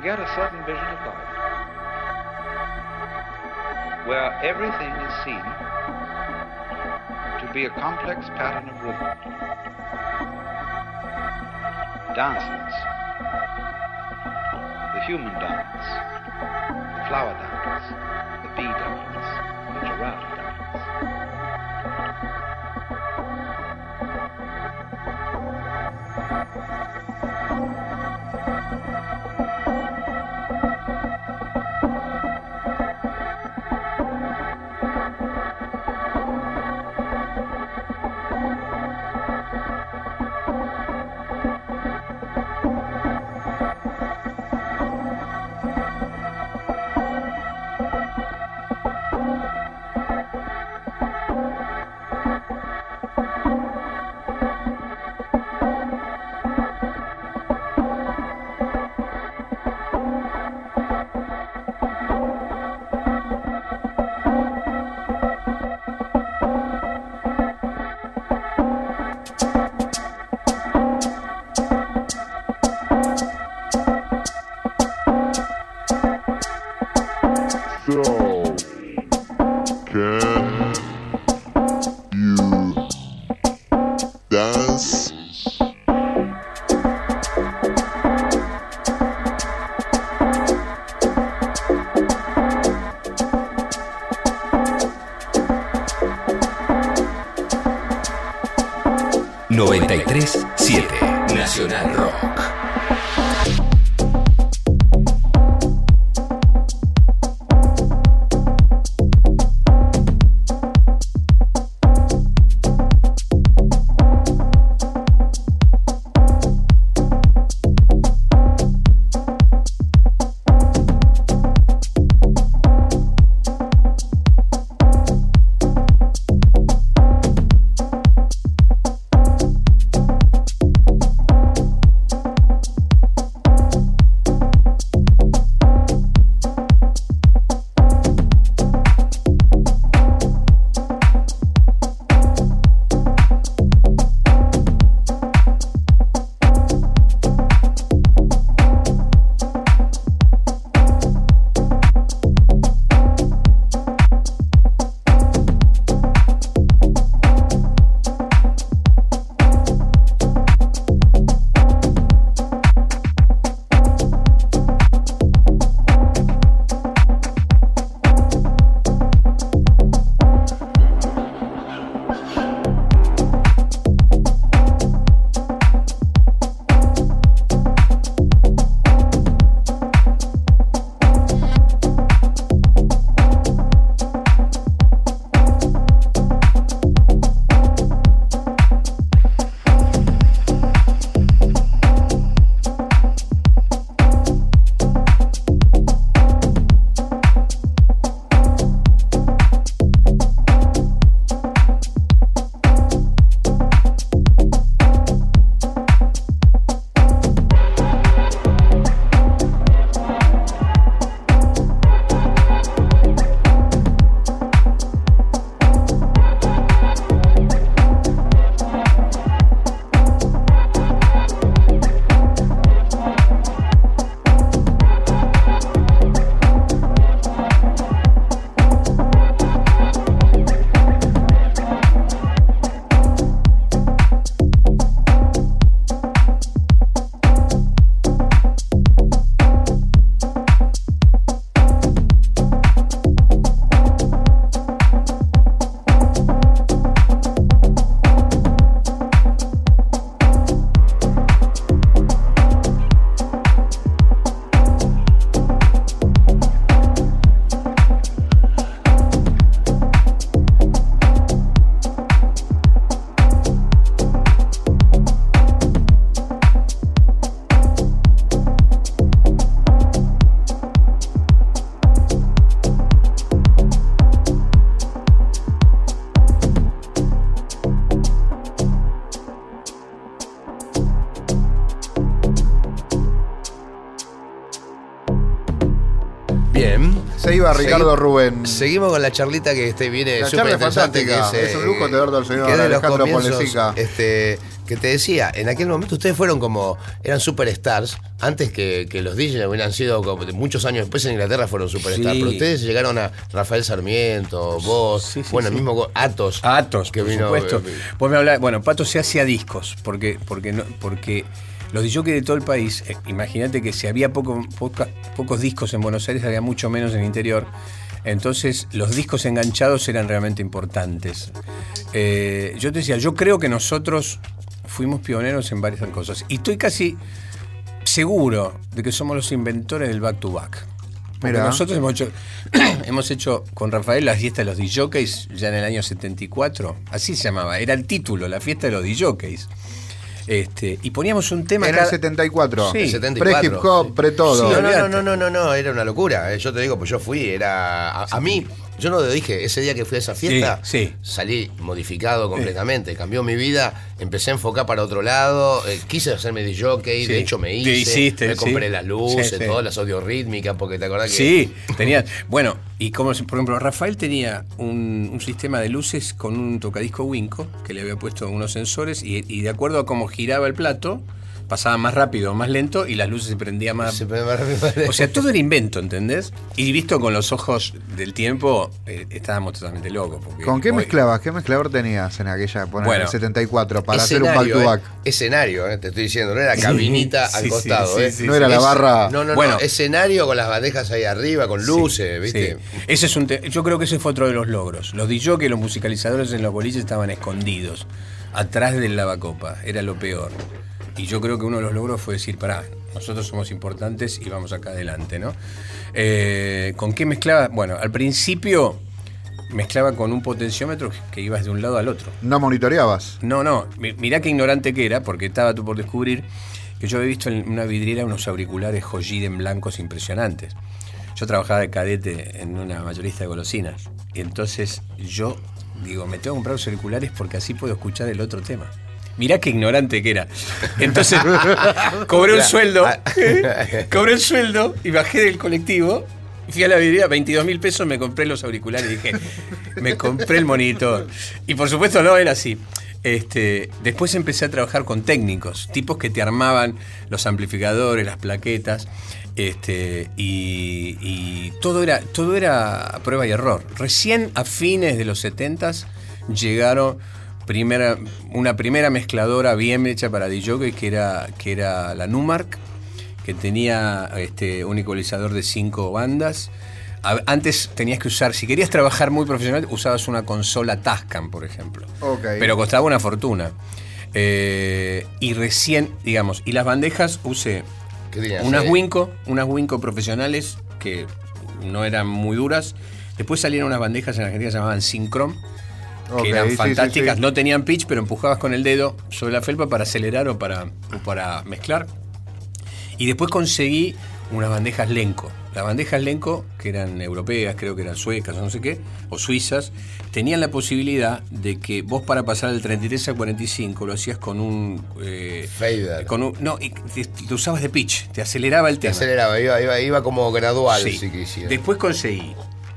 Can get a certain vision of life where everything is seen to be a complex pattern of rhythm. Dances, the human dance, the flower dance, Ricardo Segui- Rubén. Seguimos con la charlita que este viene La súper charla es interesante. fantástica. que Es un lujo tener al señor que es Alejandro. Este, que te decía, en aquel momento ustedes fueron como, eran superstars, antes que, que los DJs hubieran sido, como muchos años después en Inglaterra fueron superstars, Sí. pero ustedes llegaron a Rafael Sarmiento, vos, Sí, sí, bueno, sí. el mismo Atos. Atos, que por vino. supuesto. eh, Pues me habla, bueno, Pato se hacía discos, porque, porque, no, porque los DJs de todo el país, eh, imagínate que si había poco, poca- pocos discos en Buenos Aires, había mucho menos en el interior. Entonces los discos enganchados eran realmente importantes. Eh, yo te decía, yo creo que nosotros fuimos pioneros en varias cosas. Y estoy casi seguro de que somos los inventores del back to back. Porque Mira. nosotros hemos hecho, hemos hecho con Rafael la fiesta de los DJs ya en el año 74. Así se llamaba, era el título, la fiesta de los DJs. Este, y poníamos un tema En el cada- 74. Sí. El 74. Pre hip hop, pre todo. Sí, No, no, no, no, no, no, era una locura. eh, Yo te digo, pues yo fui, era. A, a mí, yo no lo dije, ese día que fui a esa fiesta, Sí, sí. salí modificado completamente, cambió mi vida, empecé a enfocar para otro lado, eh, quise hacerme de jockey, de hecho me hice, hiciste, me compré las luces, todas las audio rítmicas, porque te acordás que. Sí, tenía. Bueno, y como por ejemplo, Rafael tenía un, un sistema de luces con un tocadisco Winco que le había puesto unos sensores y, y de acuerdo a cómo giraba el plato, pasaba más rápido o más lento y las luces se prendían más. Se me- me- O sea, todo era invento, ¿entendés? Y visto con los ojos del tiempo, eh, estábamos totalmente locos. porque ¿Con qué hoy- mezclabas? ¿Qué mezclador tenías en aquella, poner Bueno, el 74 para hacer un back to eh, back? escenario, eh, te estoy diciendo, no era cabinita Sí, al sí, costado, sí, eh. sí, No era la barra- No, no, Bueno. no, escenario con las bandejas ahí arriba, con luces, ¿viste? Sí. Ese es un te- Yo creo que ese fue otro de los logros. Los DJ que los musicalizadores en los boliches estaban escondidos, atrás del lavacopa. Era lo peor. Y yo creo que uno de los logros fue decir, pará, nosotros somos importantes y vamos acá adelante, ¿no? Eh, ¿Con qué mezclaba? Bueno, al principio mezclaba con un potenciómetro que ibas de un lado al otro. ¿No monitoreabas? No, no, mi- mirá qué ignorante que era, porque estaba tú por descubrir que yo había visto en una vidriera unos auriculares Joyiden blancos impresionantes. Yo trabajaba de cadete en una mayorista de golosinas. Y entonces yo digo, me tengo que comprar los auriculares porque así puedo escuchar el otro tema. Mirá qué ignorante que era. Entonces, cobré un sueldo, cobré un sueldo y bajé del colectivo. y Fui a la vidriera, 22 mil pesos, me compré los auriculares y dije, me compré el monitor. Y por supuesto no era así. Este, después empecé a trabajar con técnicos, tipos que te armaban los amplificadores, las plaquetas, este, y, y todo, era, todo era a prueba y error. Recién a fines de los 70 llegaron primera, una primera mezcladora bien hecha para DJ que era, que era la Numark, que tenía este, un ecualizador de cinco bandas. Antes tenías que usar, si querías trabajar muy profesional, usabas una consola Tascam, por ejemplo. Pero costaba una fortuna. Eh, y recién, digamos, y las bandejas usé unas Eh, Winco, unas Winco profesionales que no eran muy duras. Después salieron unas bandejas en Argentina que se llamaban Syncrom, Que eran sí, fantásticas, sí. no tenían pitch, pero empujabas con el dedo sobre la felpa para acelerar o para, o para mezclar. Y después conseguí unas bandejas Lenco. Las bandejas Lenco, que eran europeas, creo que eran suecas o no sé qué, o suizas, tenían la posibilidad de que vos para pasar del 33 al 45 lo hacías con un... eh, Fader. con un no, y te, te usabas de pitch, te aceleraba el Te tema. aceleraba, iba, iba, iba como gradual, Sí. si quisiera. Después conseguí.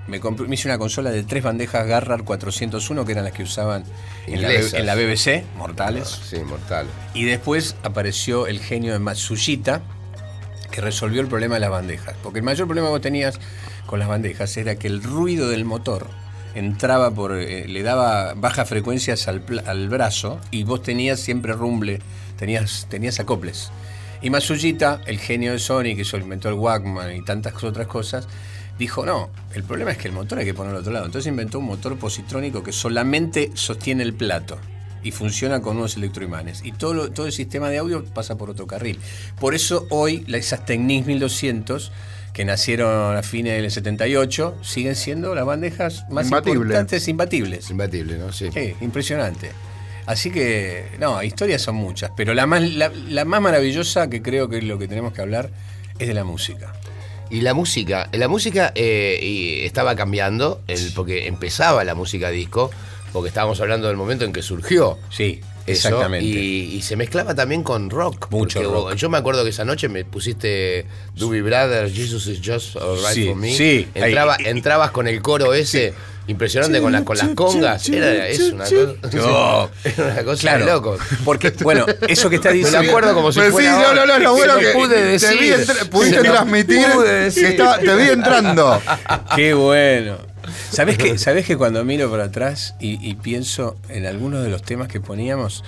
Me, compré- me hice una consola de tres bandejas Garrard 401, que eran las que usaban en la, Inglesas. en la BBC, mortales. Sí, mortal. Y después apareció el genio de Matsushita, que resolvió el problema de las bandejas. Porque el mayor problema que vos tenías con las bandejas era que el ruido del motor entraba por. eh, le daba bajas frecuencias al, al brazo y vos tenías siempre rumble, tenías, tenías acoples. Y Matsushita, el genio de Sony, que inventó el Walkman y tantas otras cosas, dijo: No, el problema es que el motor hay que ponerlo al otro lado. Entonces inventó un motor positrónico que solamente sostiene el plato y funciona con unos electroimanes. Y todo, lo- todo el sistema de audio pasa por otro carril. Por eso hoy esas Technics 1200 que nacieron a fines del 78 siguen siendo las bandejas más Imbatible. importantes, imbatibles. Es imbatible, ¿no? Sí. Sí, impresionante. Así que, no, historias son muchas, pero la más, la, la más maravillosa que creo que es lo que tenemos que hablar es de la música. Y la música, la música eh, y estaba cambiando, el, porque empezaba la música disco, porque estábamos hablando del momento en que surgió. Sí, eso, exactamente. Y, y se mezclaba también con rock. Mucho rock. Yo me acuerdo que esa noche me pusiste Doobie Brothers, Jesus is Just Alright Sí, for Me. sí. Entraba, entrabas con el coro ese impresionante con, la- con las congas. Era, es una cosa, No. era una cosa Claro. de loco. Porque, bueno, eso que está Me diciendo. acuerdo como si Pues sí, fuera no, ahora. no, no, bueno que pude te decir. vi entra- pudiste Se transmitir pude que decir. estaba- te vi entrando. Qué bueno. ¿Sabés que, ¿Sabés que cuando miro para atrás y, y pienso en algunos de los temas que poníamos,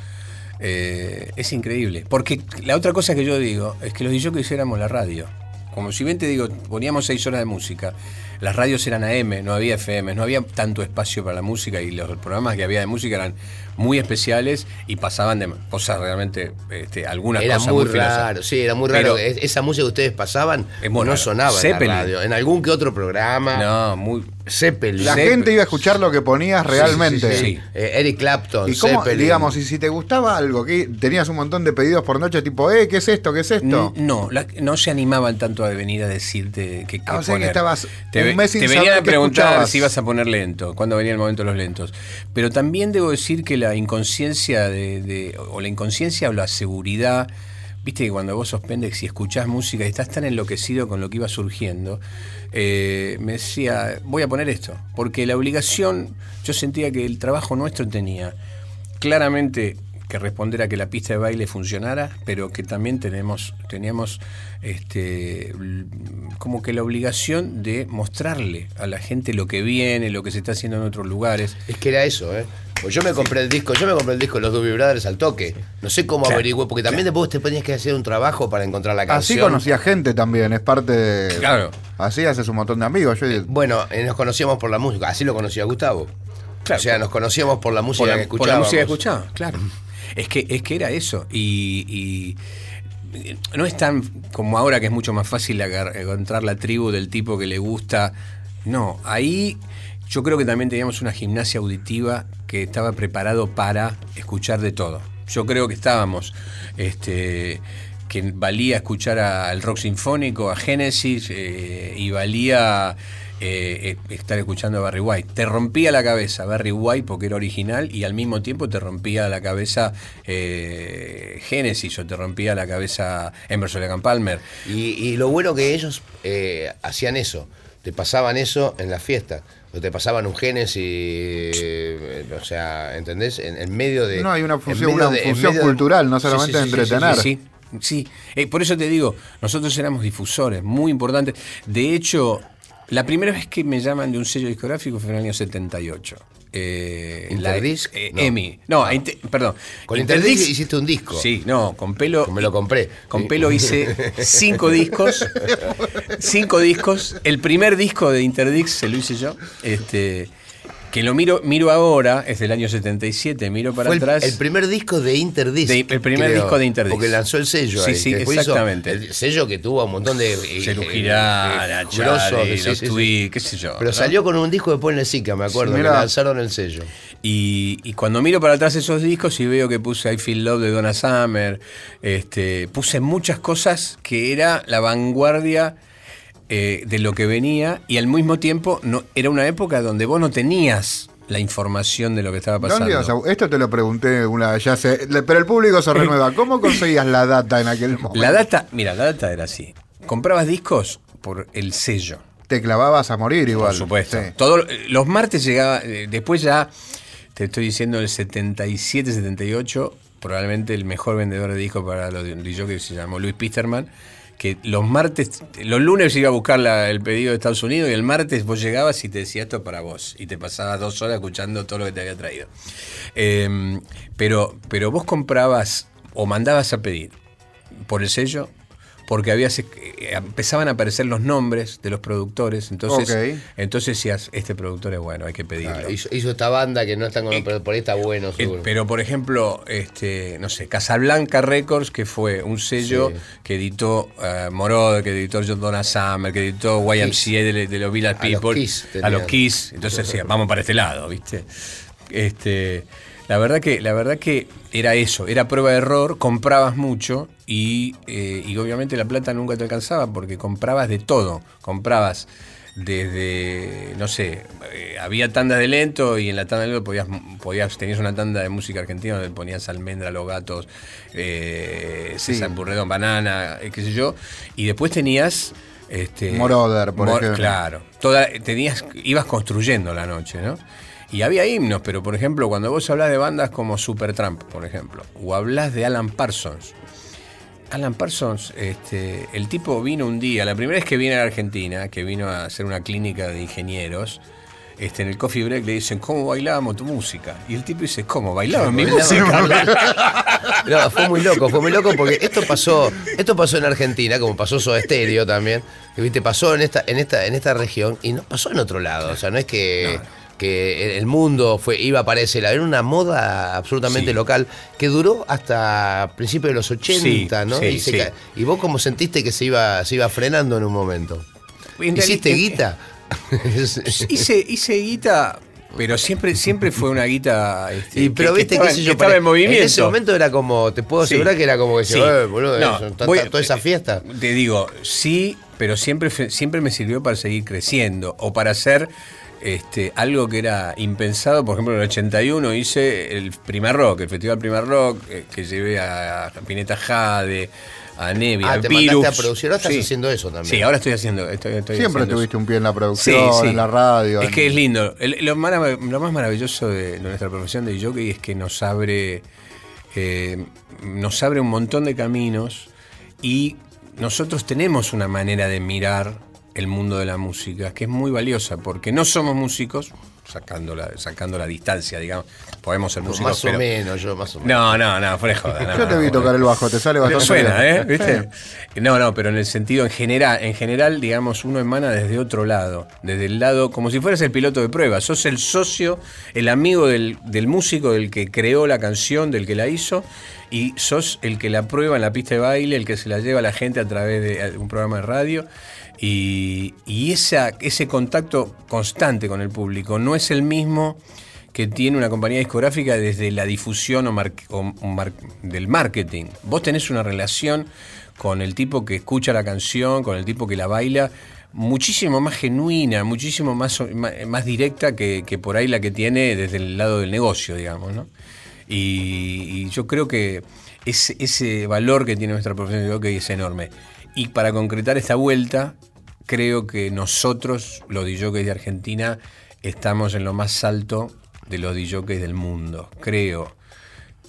eh, es increíble? Porque la otra cosa que yo digo es que los que hiciéramos la radio. Como si bien te digo, poníamos seis horas de música, las radios eran AM, no había FM, no había tanto espacio para la música y los programas que había de música eran muy especiales y pasaban de cosas realmente, este, algunas Era cosas muy muy, raro, sí, era muy raro. Pero- Es- Esa música que ustedes pasaban no raro. sonaba Zeppelin. en la radio. En algún que otro programa. No, muy. Zeppelin. La Zeppelin. gente iba a escuchar lo que ponías realmente. sí. Eh, Eric Clapton, Y cómo, Zeppelin. digamos, y si te gustaba algo, que tenías un montón de pedidos por noche, tipo, eh, ¿qué es esto? ¿Qué es esto? N- No, la- no se animaban tanto a venir a decirte que, Ah, o sea que estabas te, un mes sin te venían a preguntar escuchabas. si ibas a poner lento, cuando venía el momento de los lentos. Pero también debo decir que la inconsciencia de, o la inconsciencia o la seguridad, viste que cuando vos sos pendex y escuchás música y estás tan enloquecido con lo que iba surgiendo, eh, me decía, voy a poner esto, porque la obligación, yo sentía que el trabajo nuestro tenía claramente que responder a que la pista de baile funcionara, pero que también tenemos, teníamos este, como que la obligación de mostrarle a la gente lo que viene, lo que se está haciendo en otros lugares. Es que era eso, ¿eh? Pues yo me compré el disco, yo me compré el disco de los Doobie Brothers al toque. No sé cómo Claro, averigüé, porque también después te tenías que hacer un trabajo para encontrar la Así canción. conocía gente también, es parte de. Claro. Así haces un montón de amigos. Yo, Bueno, eh, nos conocíamos por la música, así lo conocía Gustavo. Claro. O sea, nos conocíamos por la música por la, que por escuchábamos. la música que escuchaba, claro. Es que, es que era eso. Y, no es tan como ahora que es mucho más fácil encontrar la tribu del tipo que le gusta. No, ahí yo creo que también teníamos una gimnasia auditiva que estaba preparado para escuchar de todo. Yo creo que estábamos, este, que valía escuchar al rock sinfónico, a Genesis, eh, y valía eh, eh, estar escuchando a Barry White. Te rompía la cabeza Barry White porque era original y al mismo tiempo te rompía la cabeza eh, Genesis o te rompía la cabeza Emerson Lake and Palmer. Y, y lo bueno que ellos eh, hacían eso, te pasaban eso en las fiestas, o te pasaban un Genesis, eh, o sea, ¿entendés? En, en medio de... No, hay una función, medio una de- en función medio de- cultural, no solamente sí, sí, sí, entretener. Sí, sí. Eh, por eso te digo, nosotros éramos difusores, muy importantes. De hecho, la primera vez que me llaman de un sello discográfico fue en el año 78. Eh, ¿Interdisc? La, eh, No. EMI. No, Inte- perdón. Con Interdisc hiciste un disco. Sí, no, con pelo. Me lo compré. Con pelo hice cinco discos. cinco discos. El primer disco de Interdix se lo hice yo. Este, que lo miro, miro ahora, es del año 77, miro para Fue el, atrás. el primer disco de Interdisc. De- el primer disco de Interdisc. Porque lanzó el sello Sí, ahí, sí, hizo exactamente. El sello que tuvo un montón de... Celu eh, grosos, sí, los sí, qué sé yo. Pero salió con un disco en el SICA, me acuerdo, que lanzaron el sello. Y, y cuando miro para atrás esos discos y veo que puse I Feel Love de Donna Summer, este, puse muchas cosas que era la vanguardia eh, de lo que venía y al mismo tiempo no, era una época donde vos no tenías la información de lo que estaba ¿Dónde pasando. a- Esto te lo pregunté una vez, ya sé, pero el público se renueva. ¿Cómo conseguías la data en aquel momento? La data, mira, la data era así. Comprabas discos por el sello. Te clavabas a morir igual. Por supuesto. Sí. Todo- los martes llegaba, eh, después ya, te estoy diciendo, el 77, 78, probablemente el mejor vendedor de discos para los DJ que se llamó Luis Pisterman, que los martes, los lunes iba a buscar la- el pedido de Estados Unidos y el martes vos llegabas y te decía esto es para vos y te pasabas dos horas escuchando todo lo que te había traído. Eh, pero, pero vos comprabas o mandabas a pedir por el sello porque había empezaban a aparecer los nombres de los productores entonces Ok. entonces decías este productor es bueno hay que pedirlo Claro, hizo, hizo esta banda que no están con pero por ahí está bueno, Eh, pero por ejemplo, este, no sé, Casablanca Records, que fue un sello Sí. que editó eh, Moroder, que editó John Donna Summer, que editó YMCA de, de los Village A los People, Kiss a los Kiss. Entonces decía, vamos para este lado, ¿viste? Este, la verdad que, la verdad que era eso, era prueba de error, comprabas mucho y, eh, y obviamente la plata nunca te alcanzaba porque comprabas de todo, comprabas desde, no sé, eh, había tandas de lento y en la tanda de lento podías, podías tenías una tanda de música argentina donde ponías almendra, los gatos, eh, César Burredón, banana, eh, qué sé yo, y después tenías Este, Moroder, por ejemplo. Claro. Toda, tenías, ibas construyendo la noche, ¿no? Y había himnos, pero por ejemplo, cuando vos hablas de bandas como Supertramp, por ejemplo, o hablas de Alan Parsons. Alan Parsons, este, el tipo vino un día, la primera vez que viene a la Argentina, que vino a hacer una clínica de ingenieros, este, en el coffee break le dicen, ¿cómo bailábamos tu música? Y el tipo dice, ¿cómo? ¿Bailaban mi música? No, fue muy loco, fue muy loco porque esto pasó, esto pasó en Argentina, como pasó Soda Stereo también, que viste, pasó en esta, en esta, en esta región y no pasó en otro lado. O sea, no es que, que el mundo fue, iba para ese lado, era una moda absolutamente Sí. local que duró hasta principios de los 80, Sí, ¿no? sí, y, se vos como sentiste que se iba, se iba frenando en un momento. En ¿Hiciste reali- guita? hice, hice guita, pero siempre, siempre fue una guita. este, Y, pero que- que viste, estaba, qué sé que estaba en movimiento. ese momento era como, te puedo Sí. asegurar que era como que se Sí. "Eh, boludo, No, eso, voy- toda esa fiesta. Te digo, sí, pero siempre, siempre me sirvió para seguir creciendo o para hacer este, algo que era impensado. Por ejemplo, en el 81 hice el Primer Rock, el Festival Primer Rock, eh, que llevé a Pineta Jade, a Nevi, Ah, a te Virus. mandaste a producir, ahora estás Sí. haciendo eso también. Sí, ahora estoy haciendo. Estoy, estoy Siempre haciendo tuviste eso. un pie en la producción, en la radio. Es en- que es lindo. El- lo, lo más maravilloso de, de nuestra profesión de jockey es que nos abre, eh, nos abre un montón de caminos y nosotros tenemos una manera de mirar el mundo de la música que es muy valiosa porque no somos músicos, sacando la, sacando la distancia, digamos. Podemos ser músicos. más o menos, yo más o menos. No, no, no, fuera joda. no, Yo te vi no, tocar el bajo, te sale bastante suena, bien. ¿eh? ¿Viste? No, no, pero en el sentido en general, en general, digamos, uno emana desde otro lado, desde el lado, como si fueras el piloto de prueba. Sos el socio, el amigo del, del músico, del que creó la canción, del que la hizo, y sos el que la prueba en la pista de baile, el que se la lleva a la gente a través de un programa de radio. Y, ese contacto constante con el público no es el mismo que tiene una compañía discográfica desde la difusión o del marketing. Vos tenés una relación con el tipo que escucha la canción, con el tipo que la baila, muchísimo más genuina, muchísimo más, directa que, por ahí la que tiene desde el lado del negocio, digamos, y yo creo que ese, ese valor que tiene nuestra profesión de hockey es enorme. Y para concretar esta vuelta, creo que nosotros, los DJs de Argentina, estamos en lo más alto de los DJs del mundo. Creo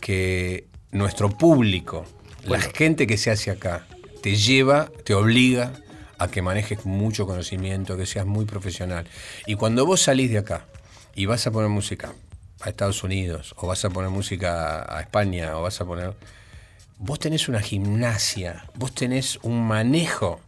que nuestro público, la gente que se hace acá, te lleva, te obliga a que manejes mucho conocimiento, que seas muy profesional. Y cuando vos salís de acá y vas a poner música a Estados Unidos, o vas a poner música a España, o vas a poner vos tenés una gimnasia, vos tenés un manejo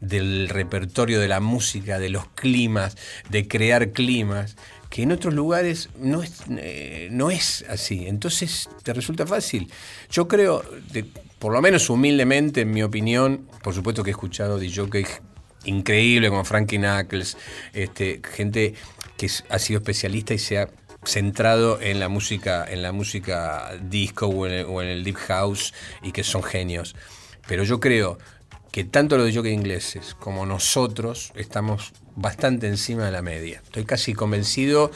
del repertorio de la música, de los climas, de crear climas, que en otros lugares no es, eh, no es así. Entonces te resulta fácil. Yo creo, por lo menos humildemente, en mi opinión, por supuesto que he escuchado de jockey increíble como Frankie Knuckles, este, gente que ha sido especialista y se ha centrado en la música, en la música disco o en, el, deep house y que son genios. Pero yo creo que tanto los jockey ingleses como nosotros estamos bastante encima de la media. Estoy casi convencido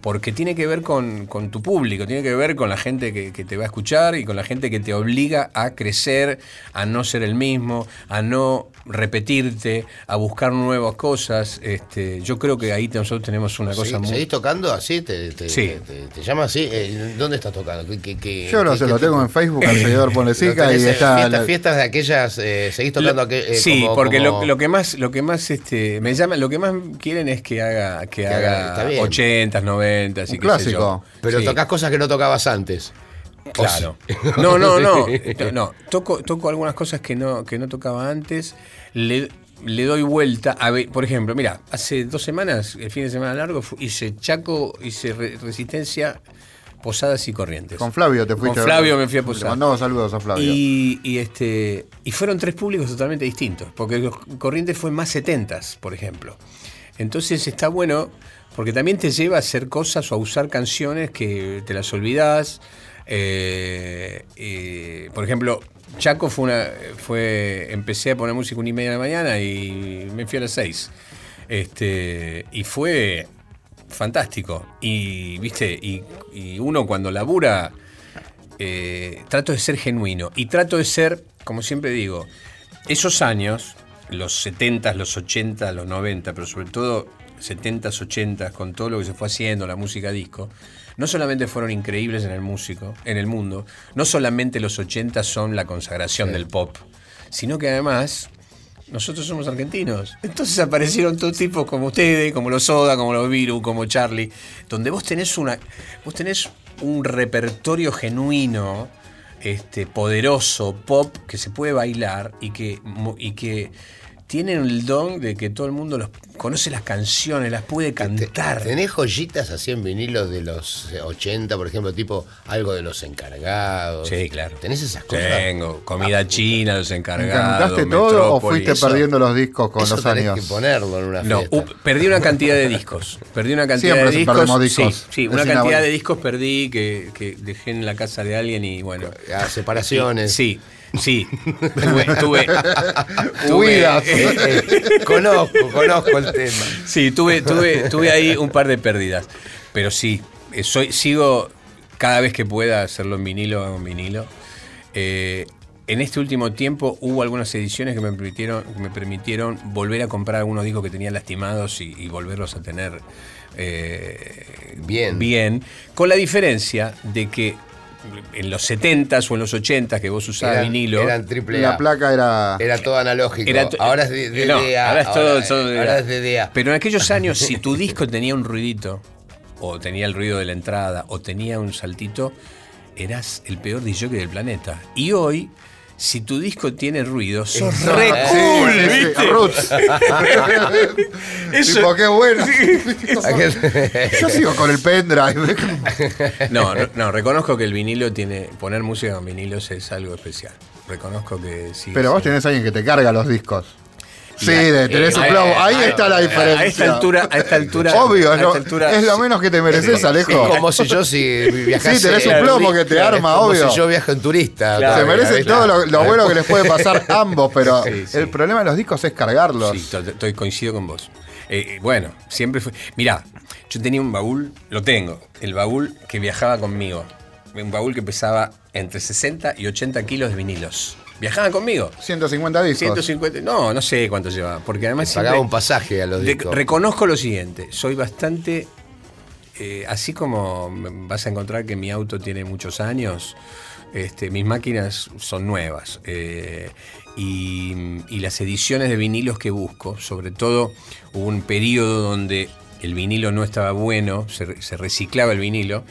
porque tiene que ver con, con tu público, tiene que ver con la gente que, que te va a escuchar y con la gente que te obliga a crecer, a no ser el mismo, a no repetirte, a buscar nuevas cosas. Este, yo creo que ahí nosotros tenemos una cosa ¿Segui- muy... ¿Seguís tocando así? ¿Te, te, Sí. te, te- te llama así? Eh, ¿Dónde estás tocando? ¿Qué- qué- qué- Yo lo qué- sé, qué lo tengo en Facebook, al seguidor pone ¿Lo Sica y está. Fiestas, la- fiestas de aquellas, eh, seguís tocando aquel, eh, sí, como- porque como- Lo, lo que más, lo que más este, me llama, lo que más quieren es que haga, que, haga- está haga bien. 80s, 90s y Un qué sé clásico. yo. Pero Sí, tocas cosas que no tocabas antes. Claro. No, no, no. no toco, toco algunas cosas que no, que no tocaba antes. Le, le doy vuelta. A ver, por ejemplo, mira, hace dos semanas, el fin de semana largo, hice Chaco, hice re- Resistencia, Posadas y Corrientes. Con Flavio te fuiste. Con Flavio me fui a Le Posadas. mandamos saludos a Flavio. Y, y, este, y fueron tres públicos totalmente distintos, porque los Corrientes fue más 70s, por ejemplo. Entonces está bueno, porque también te lleva a hacer cosas o a usar canciones que te las olvidás. Eh, por ejemplo, Chaco fue una. fue. empecé a poner música una y media de la mañana y me fui a las seis. Este, y fue fantástico. Y, viste, y, uno cuando labura eh, trato de ser genuino y trato de ser, como siempre digo, esos años los 70s, los 80s, los 90, pero sobre todo 70s, 80s, con todo lo que se fue haciendo, la música disco, no solamente fueron increíbles en el músico, en el mundo, no solamente los 80 son la consagración del pop, sino que además nosotros somos argentinos. Entonces aparecieron todos tipos como ustedes, como los Soda, como los Viru, como Charlie, donde vos tenés una vos tenés un repertorio genuino, este poderoso pop que se puede bailar y que mo- y que tienen el don de que todo el mundo los conoce las canciones, las puede cantar. ¿Tenés joyitas así en vinilo de los eh, 80, por ejemplo, tipo algo de los encargados? Sí, claro. ¿Tenés esas cosas? Tengo comida china, los encargados. ¿Encantaste todo o fuiste perdiendo los discos con Eso los tenés años? que ponerlo en una No, fiesta. uh, perdí una cantidad de discos. Perdí una cantidad Siempre de discos. Sí, una cantidad de discos perdí que, que dejé en la casa de alguien y bueno. Ah, separaciones. Sí, sí. Tuve, tuve, tuve-. Eh, eh, conozco, conozco el tema. Sí, tuve, tuve, tuve ahí un par de pérdidas. Pero sí, eh, soy, sigo cada vez que pueda hacerlo en vinilo, hago en vinilo. Eh, en este último tiempo hubo algunas ediciones que me permitieron, me permitieron volver a comprar algunos discos que tenía lastimados y, y volverlos a tener eh, Bien. bien. Con la diferencia de que en los 70s o en los 80s que vos usabas Eran, vinilo. eran triple A. La placa era. Era todo analógico. Era ahora es de- No, DDA. ahora es todo, ahora, todo DDA. ahora es DDA. Pero en aquellos años, si tu disco tenía un ruidito, o tenía el ruido de la entrada, o tenía un saltito, eras el peor DJ del planeta. Y hoy, si tu disco tiene ruido, sos Eso, re cool, Sí, ¿viste? Roots. Eso- tipo, qué bueno. Yo sigo con el pendrive. No, no, no, reconozco que el vinilo tiene. Poner música con vinilos es algo especial. Reconozco que sí. Pero vos tenés alguien que te carga los discos. Sí, de, tenés eh, un plomo. eh, Ahí eh, está la diferencia. A esta altura, a esta altura. Obvio, a es lo, esta altura- es lo menos que te mereces, Alejo. Es como si yo si viajase. Sí, tenés un plomo que te arma, como obvio. si yo viajo en turista. Claro. Se ¿viste? todo lo, lo bueno que les puede pasar a ambos, pero Sí, sí. el problema de los discos es cargarlos. Sí, to- estoy coincido con vos. Eh, bueno, siempre fue. Mirá, yo tenía un baúl, lo tengo, el baúl que viajaba conmigo. Un baúl que pesaba entre 60 y 80 kilos de vinilos. Viajaban conmigo. 150 discos. 150, no, no sé cuánto llevaba, porque además Pagaba un pasaje a los de- discos. reconozco lo siguiente, soy bastante, eh, así como vas a encontrar que mi auto tiene muchos años, este, mis máquinas son nuevas eh, y, y las ediciones de vinilos que busco, sobre todo hubo un periodo donde el vinilo no estaba bueno, se reciclaba el vinilo.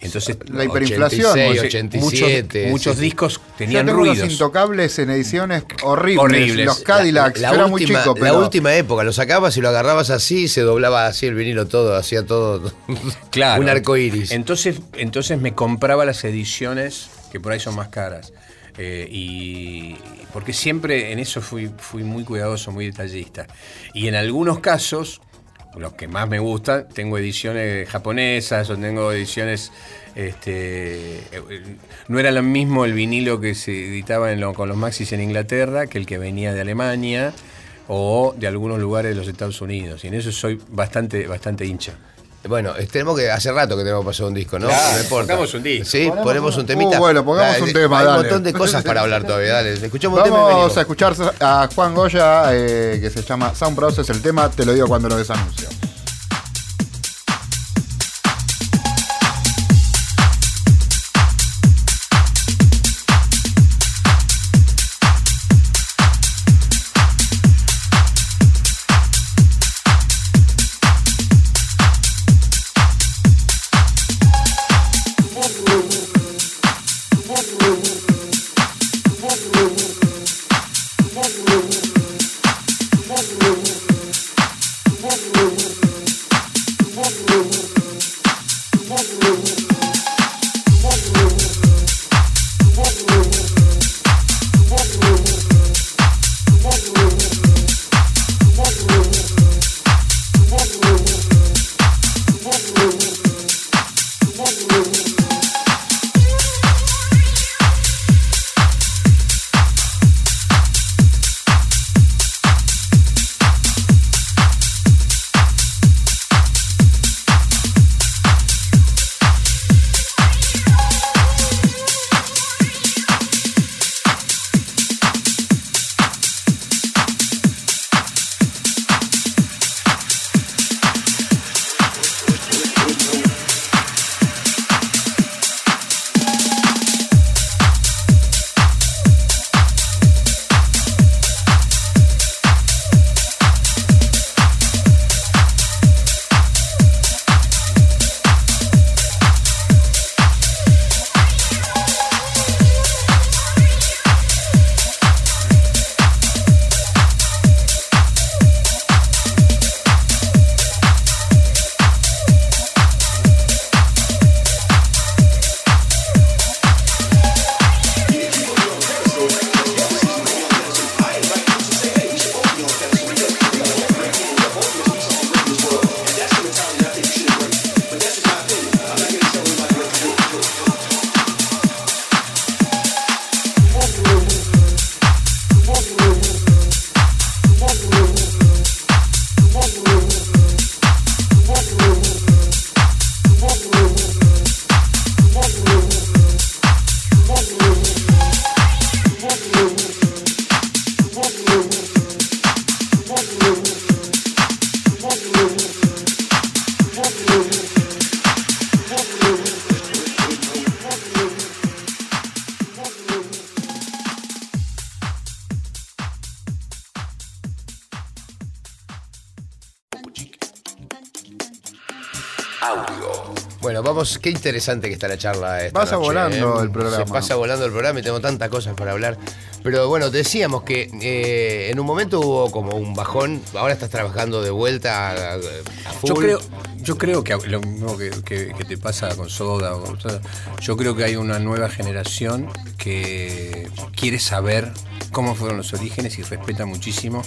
Entonces, La hiperinflación. 86, muchos- 87, muchos sí. discos Yo tenían tengo unos ruidos. intocables en ediciones horribles. Horribles. Los Cadillacs. La, yo la era muy chico, la pero. última época, lo sacabas y lo agarrabas así, se doblaba así el vinilo todo, hacía todo. Claro. Un arco iris. Entonces, entonces me compraba las ediciones que por ahí son más caras. Eh, y porque siempre en eso fui, fui muy cuidadoso, muy detallista. Y en algunos casos, los que más me gustan, tengo ediciones japonesas o tengo ediciones. Este, eh, no era lo mismo el vinilo que se editaba con los maxis en Inglaterra que el que venía de Alemania o de algunos lugares de los Estados Unidos. Y en eso soy bastante, bastante hincha. Bueno, tenemos que. Hace rato que tenemos que pasar un disco, ¿no? Claro, no importa. pongamos un disco. Sí, Ponemos ponemos un- un temita. Uh, bueno, pongamos un tema, Hay un dale. montón de cosas para hablar todavía, dale. Escuchamos un tema y Vamos a escuchar a Juan Goya, eh, que se llama Sound Process. El tema te lo digo cuando lo desanuncio. Vamos, qué interesante que está la charla. Esta Pasa noche, volando ¿eh? el programa. Se pasa volando el programa y tengo tantas cosas para hablar. Pero bueno, decíamos que eh, en un momento hubo como un bajón. Ahora estás trabajando de vuelta a, a full. Yo creo, yo creo que lo mismo que, que- que te pasa con Soda, o con Soda, yo creo que hay una nueva generación que quiere saber cómo fueron los orígenes y respeta muchísimo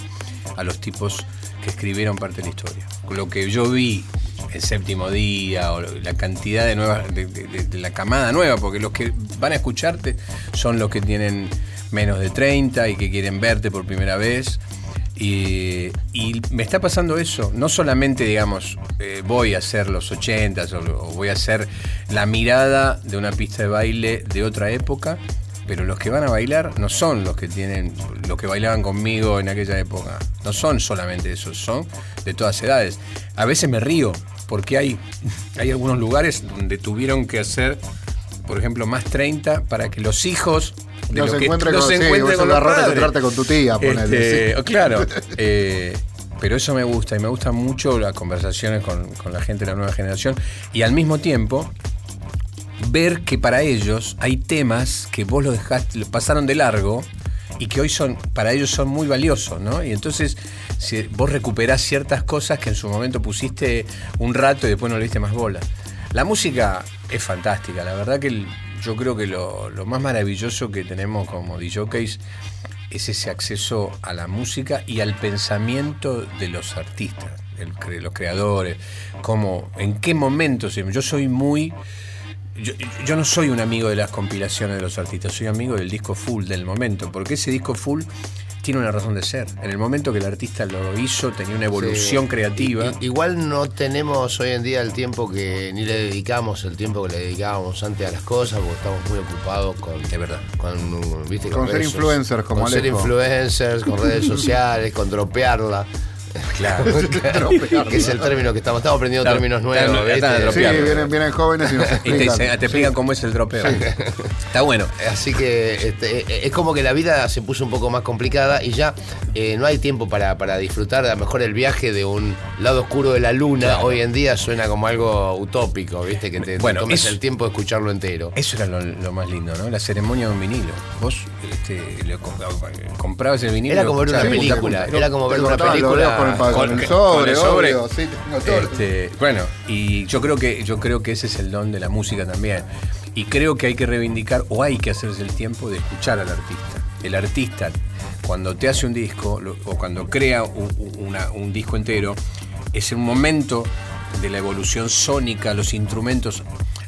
a los tipos que escribieron parte de la historia. Lo que yo vi el séptimo día o la cantidad de nuevas de, la camada nueva, porque los que van a escucharte son los que tienen menos de 30 y que quieren verte por primera vez. Y, y me está pasando eso. No solamente, digamos, eh, voy a hacer los 80 o, o voy a hacer la mirada de una pista de baile de otra época, pero los que van a bailar no son los que tienen, los que bailaban conmigo en aquella época. No son solamente esos, son de todas edades. A veces me río porque hay, hay algunos lugares donde tuvieron que hacer, por ejemplo, más 30 para que los hijos de No los se que encuentre no con- se sí, encuentren con los padres. con tu tía, ponele, Este, sí. Claro, eh, pero eso me gusta y me gustan mucho las conversaciones con, con la gente de la nueva generación y al mismo tiempo ver que para ellos hay temas que vos los dejaste, los pasaron de largo y que hoy son, para ellos son muy valiosos, ¿no? Y entonces si vos recuperás ciertas cosas que en su momento pusiste un rato y después no le diste más bola. La música es fantástica, la verdad que yo creo que lo, lo más maravilloso que tenemos como DJs es ese acceso a la música y al pensamiento de los artistas, los creadores, cómo, en qué momentos. Yo soy muy. Yo, yo no soy un amigo de las compilaciones de los artistas, soy amigo del disco full del momento, porque ese disco full tiene una razón de ser. En el momento que el artista lo hizo, tenía una evolución Sí. creativa. I- igual no tenemos hoy en día el tiempo que ni le dedicamos el tiempo que le dedicábamos antes a las cosas porque estamos muy ocupados con De verdad. con, ¿viste? Con ser influencers, como con ser influencers con redes sociales con dropearla Claro. que es el término que estamos estamos aprendiendo Claro, términos claro, nuevos están ¿viste? Sí, vienen, vienen jóvenes y nos Y te, explican. te explican cómo es el dropeo. Está bueno. Así que este, eh, es como que la vida se puso un poco más complicada y ya eh, no hay tiempo para, para disfrutar a lo mejor el viaje de un lado oscuro de la luna. Claro. Hoy en día suena como algo utópico, ¿viste? Que te, te Bueno, tomes eso- el tiempo de escucharlo entero. Eso era lo, lo más lindo, ¿no? La ceremonia de un vinilo. Vos este, lo com- comprabas el vinilo. Era como ver una película, era como Te ver una película. Con con Con- el con sobre, el sobre. obvio, sí, tengo todo. Este, bueno, y yo creo que yo creo que ese es el don de la música también. Y creo que hay que reivindicar o hay que hacerse el tiempo de escuchar al artista. El artista, cuando te hace un disco o cuando crea un, una- un disco entero, es un momento de la evolución sónica, los instrumentos.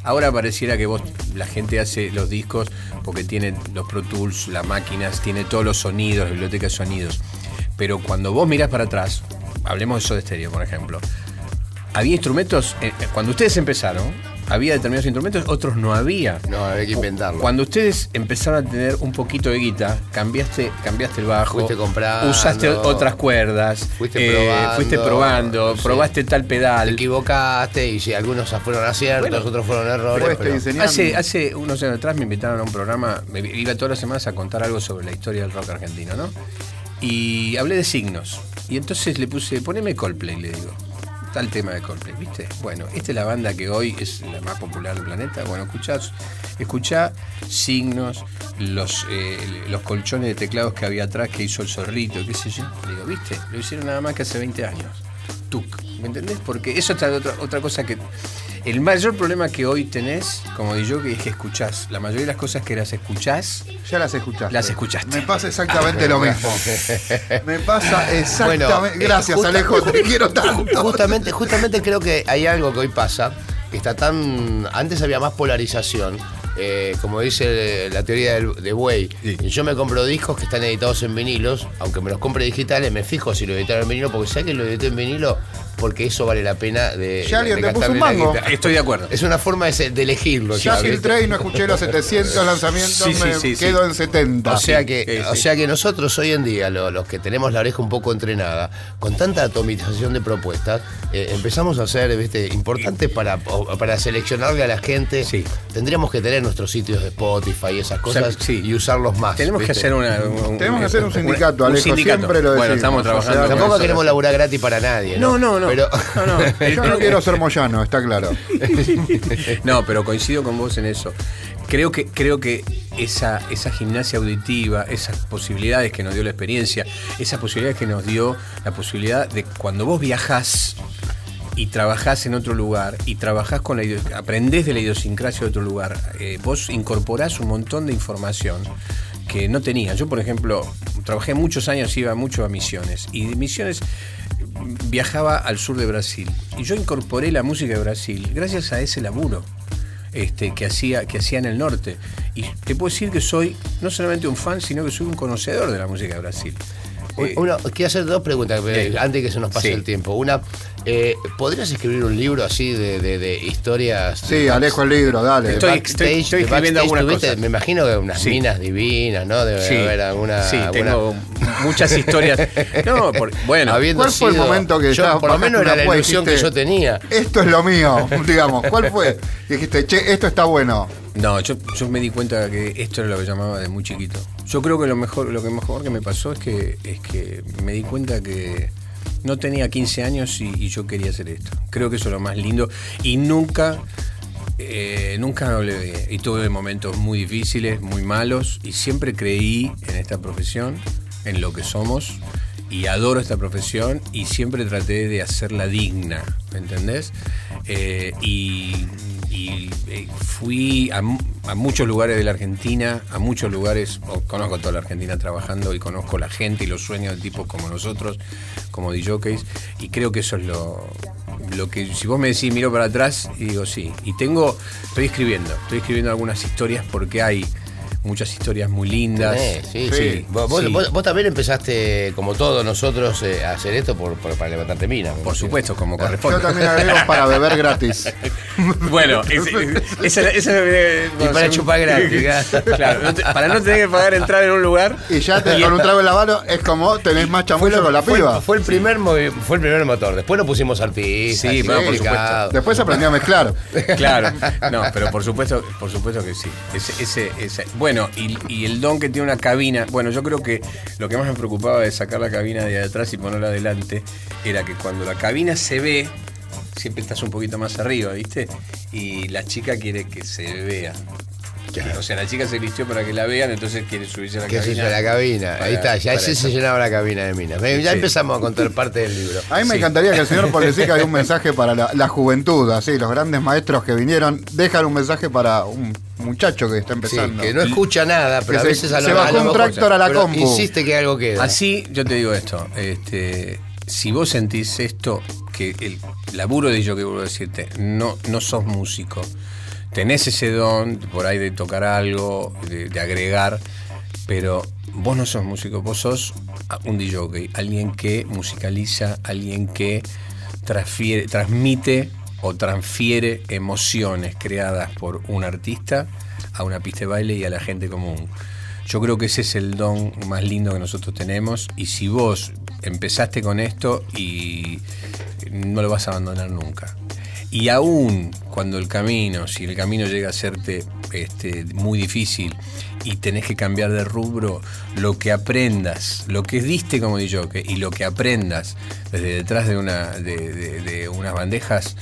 Ahora pareciera que vos, la gente hace los discos porque tiene los Pro Tools, las máquinas, tiene todos los sonidos, la biblioteca de sonidos. Pero cuando vos mirás para atrás, hablemos de Soda Stereo, por ejemplo, había instrumentos, eh, cuando ustedes empezaron, había determinados instrumentos, otros no había. No, había que inventarlo. Cuando ustedes empezaron a tener un poquito de guita, cambiaste, cambiaste el bajo, Fuiste comprando. usaste otras cuerdas, Fuiste eh, probando. fuiste probando, Sí. probaste tal Te pedal. equivocaste y si algunos fueron aciertos, Bueno, otros fueron errores. pero-. Hace, hace unos años atrás me invitaron a un programa, me iba todas las semanas a contar algo sobre la historia del rock argentino, ¿no? Y hablé de signos. Y entonces le puse, poneme Coldplay, le digo. Tal tema de Coldplay, ¿viste? Bueno, esta es la banda que hoy es la más popular del planeta. Bueno, escuchá, escuchá signos, los, eh, los colchones de teclados que había atrás que hizo el zorrito, qué sé yo. Le digo, ¿viste? Lo hicieron nada más que hace 20 años. Tuc. ¿Me entendés? Porque eso es otra, otra cosa que. El mayor problema que hoy tenés, como digo que es que escuchás. La mayoría de las cosas que las escuchás, Ya las escuchaste. Las escuchaste. Me pasa exactamente lo mismo. Me pasa exactamente. Bueno, Gracias, justa- Alejo, te quiero tanto. Justamente, justamente creo que hay algo que hoy pasa, que está tan. Antes había más polarización. eh, como dice la teoría de Sí. yo me compro discos que están editados en vinilos, aunque me los compre digitales, me fijo si lo editaron en vinilo, porque sé que lo edité en vinilo, porque eso vale la pena de. Ya alguien de te puso un mango. estoy de acuerdo. Es una forma de, elegirlo. Ya filtré y no escuché los 700 lanzamientos, Sí, sí, me sí, sí. quedo en 70. O sea que, sí, o sea que nosotros hoy en día, lo- los que tenemos la oreja un poco entrenada, con tanta atomización de propuestas, eh, empezamos a ser ¿viste? importantes para, para seleccionarle a la gente. Sí. Tendríamos que tener nuestros sitios de Spotify y esas O sea, cosas sí. y usarlos más. Tenemos que hacer una. Tenemos que hacer un sindicato, un Alejo, sindicato. siempre lo Bueno, decimos. estamos O sea, trabajando. Tampoco queremos laburar gratis para nadie. No, No, no, no. Pero- no, no, Yo no quiero ser Moyano, está claro. No, pero coincido con vos en eso. Creo que, creo que esa, esa gimnasia auditiva, esas posibilidades que nos dio la experiencia, esas posibilidades que nos dio la posibilidad de cuando vos viajás y trabajás en otro lugar y trabajás con la aprendés de la idiosincrasia de otro lugar, eh, vos incorporás un montón de información que no tenía. Yo, por ejemplo, trabajé muchos años, iba mucho a Misiones y de Misiones viajaba al sur de Brasil y yo incorporé la música de Brasil gracias a ese laburo este, que, hacía, que hacía en el norte. Y te puedo decir que soy no solamente un fan, sino que soy un conocedor de la música de Brasil. Una- quiero hacer dos preguntas eh, antes de que se nos pase Sí. el tiempo. Una, eh, ¿podrías escribir un libro así de, de- de historias? Sí, de Alejo el libro, dale. Estoy- estoy- escribiendo algunas cosas. Me imagino que unas Sí. minas divinas, ¿no? Debe Sí, haber alguna. sí, alguna- tengo muchas historias. No, por- bueno, habiendo ¿Cuál fue el momento que yo, por lo menos era la ilusión que yo tenía. Esto es lo mío, digamos. ¿Cuál fue? Dijiste, che, esto está bueno. No, yo, yo me di cuenta que esto era lo que llamaba de muy chiquito. Yo creo que lo mejor, lo que mejor que me pasó es que, es que me di cuenta que no tenía 15 años y, yo quería hacer esto. Creo que eso es lo más lindo. Y nunca, eh, nunca olvidé. Y tuve momentos muy difíciles, muy malos. Y siempre creí en esta profesión, en lo que somos. Y adoro esta profesión y siempre traté de hacerla digna, ¿me entendés? Eh, y y eh, fui a, a muchos lugares de la Argentina, a muchos lugares, conozco toda la Argentina trabajando y conozco la gente y los sueños de tipos como nosotros, como DJs, y creo que eso es lo, lo que, si vos me decís, miro para atrás y digo sí, y tengo, estoy escribiendo, estoy escribiendo algunas historias porque hay muchas historias muy lindas. Sí, Sí, sí. Vos, vos- sí. vos- vos también empezaste, como todos nosotros, eh, a hacer esto por, por- para levantarte mina. Por supuesto, como Yo corresponde. también agrego para beber gratis. Bueno, es- es- esa eh, Y para chupar gratis, Claro, no te- para no tener que pagar entrar en un lugar. Y ya te, con un trago en la mano es como tenés más chamullo con la fue, piba. fue el primer fue el primer motor. Después nos pusimos artistas. Sí, y bueno, por complicado. Después aprendí a mezclar. Claro, no, pero por supuesto, por supuesto que sí. Ese, ese, ese- bueno, y, y el don que tiene una cabina, bueno, yo creo que lo que más me preocupaba de sacar la cabina de atrás y ponerla adelante era que cuando la cabina se ve, siempre estás un poquito más arriba, ¿viste? Y la chica quiere que se vea. O sea, la chica se vistió para que la vean, entonces quiere subirse a la Que se cabina. hizo la cabina. para- Ahí está, ya ese eso. se llenaba la cabina de minas. Ya Sí. empezamos a contar parte del libro. A mí me Sí. encantaría que el señor Polesica dé un mensaje para la, la juventud, así, los grandes maestros que vinieron, dejan un mensaje para un muchacho que está Sí, empezando. que no escucha nada, pero Que a se- veces a lo se bajó un tractor a la compu. Insiste que algo queda. Así, yo te digo esto, este, si vos sentís esto, que el laburo de yo que vuelvo a decirte, no, no sos músico, tenés ese don por ahí de tocar algo, de, de agregar, pero vos no sos músico, vos sos un DJ, alguien que musicaliza, alguien que transfiere, transmite o transfiere emociones creadas por un artista a una pista de baile y a la gente común. Yo creo que ese es el don más lindo que nosotros tenemos y si vos empezaste con esto y no lo vas a abandonar nunca. Y aún cuando el camino, si el camino llega a serte este, muy difícil y tenés que cambiar de rubro, lo que aprendas, lo que diste como DJ y lo que aprendas desde detrás de, una, de unas bandejas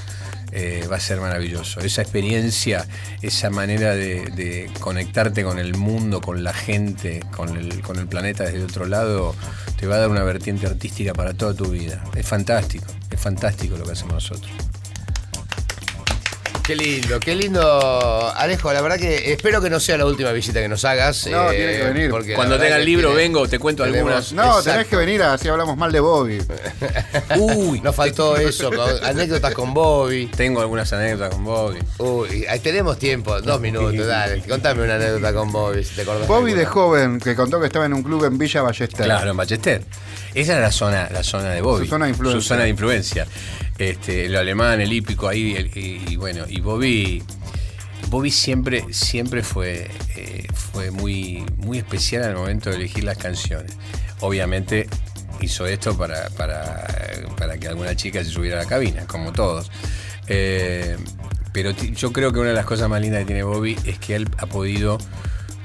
eh, va a ser maravilloso. Esa experiencia, esa manera de, de conectarte con el mundo, con la gente, con el, con el planeta desde otro lado, te va a dar una vertiente artística para toda tu vida. Es fantástico, es fantástico lo que hacemos nosotros. Qué lindo, qué lindo. Alejo, la verdad que espero que no sea la última visita que nos hagas. eh, No, tiene que venir. porque Cuando tenga el libro tiene- vengo, te cuento tenemos- algunas. No, Exacto. tenés que venir así hablamos mal de Bobby. Uy, Nos faltó eso, con- anécdotas con Bobby. tengo algunas anécdotas con Bobby. Uy, ahí tenemos tiempo, dos minutos, dale. Contame una anécdota con Bobby, si te acordás. Bobby de joven, que contó que estaba en un club en Villa Ballester. Claro, en Ballester. Esa era la zona, la zona de Bobby. Su zona de influencia. Su zona de influencia. Este, lo alemán, el hípico ahí, el- y, bueno, y Bobby. Bobby siempre, siempre fue, eh, fue muy, muy especial al momento de elegir las canciones. Obviamente hizo esto para, para, para que alguna chica se subiera a la cabina, como todos. Eh, pero yo creo que una de las cosas más lindas que tiene Bobby es que él ha podido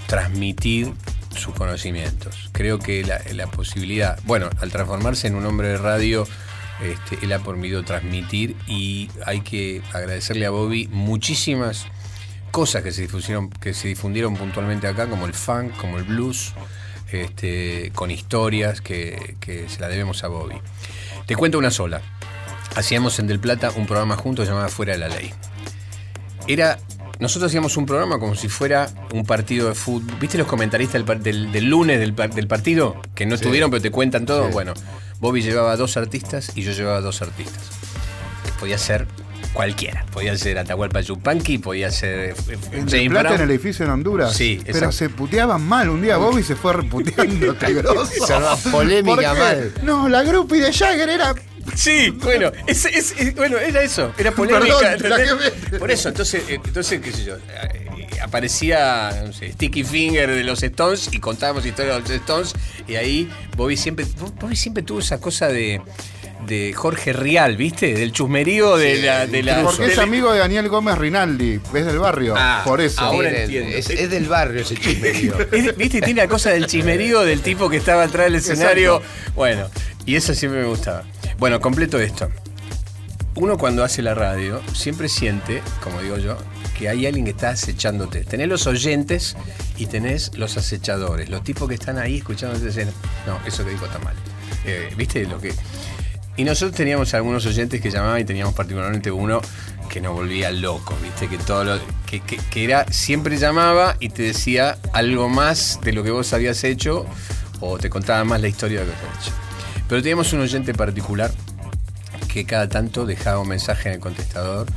transmitir sus conocimientos. Creo que la posibilidad, bueno, al transformarse en un hombre de radio este, él ha permitido transmitir y hay que agradecerle a Bobby muchísimas cosas que se difundieron, que se difundieron puntualmente acá, como el funk, como el blues, este, con historias que, que se la debemos a Bobby. Te cuento una sola. Hacíamos en Del Plata un programa juntos llamado Fuera de la Ley. Era. Nosotros hacíamos un programa como si fuera un partido de fútbol. ¿Viste los comentaristas del, del- del lunes del, del partido? Que no estuvieron, pero te cuentan todo. Sí. Bueno, Bobby llevaba dos artistas y yo llevaba dos artistas. Podía ser cualquiera. Podía ser Atahualpa Yupanqui, podía ser eh, En James Plata Brown. en el edificio en Honduras. Sí, Pero exacto. se puteaban mal. Un día Bobby se fue reputeando. grosso. Se polémica mal. No, la groupie de Jagger era. Sí, bueno, es, es- es- bueno, era eso, era polémica. Perdón, Por eso, entonces, eh, entonces, qué sé yo, eh, aparecía, no sé, Sticky Finger de los Stones y contábamos historias de los Stones y ahí Bobby siempre, Bobby siempre tuvo esa cosa de, de Jorge Rial, ¿viste? Del chusmerío de la... De la Porque es amigo de Daniel Gómez Rinaldi. Es del barrio. Ah, por eso. ahora Miren, entiendo. Es, es del barrio ese chismerío. Es- ¿Viste? Tiene la cosa del chismerío del tipo que estaba atrás del escenario. Bueno, y eso siempre me gustaba. Bueno, completo esto. Uno cuando hace la radio siempre siente, como digo yo, que hay alguien que está acechándote. Tenés los oyentes y tenés los acechadores, los tipos que están ahí escuchándote dicen, no, eso que dijo está mal. Eh, ¿Viste lo que.? Y nosotros teníamos algunos oyentes que llamaban y teníamos particularmente uno que nos volvía locos, ¿viste? Que todo lo, que, que- que era, siempre llamaba y te decía algo más de lo que vos habías hecho o te contaba más la historia de lo que habías hecho. Pero teníamos un oyente particular que cada tanto dejaba un mensaje en el contestador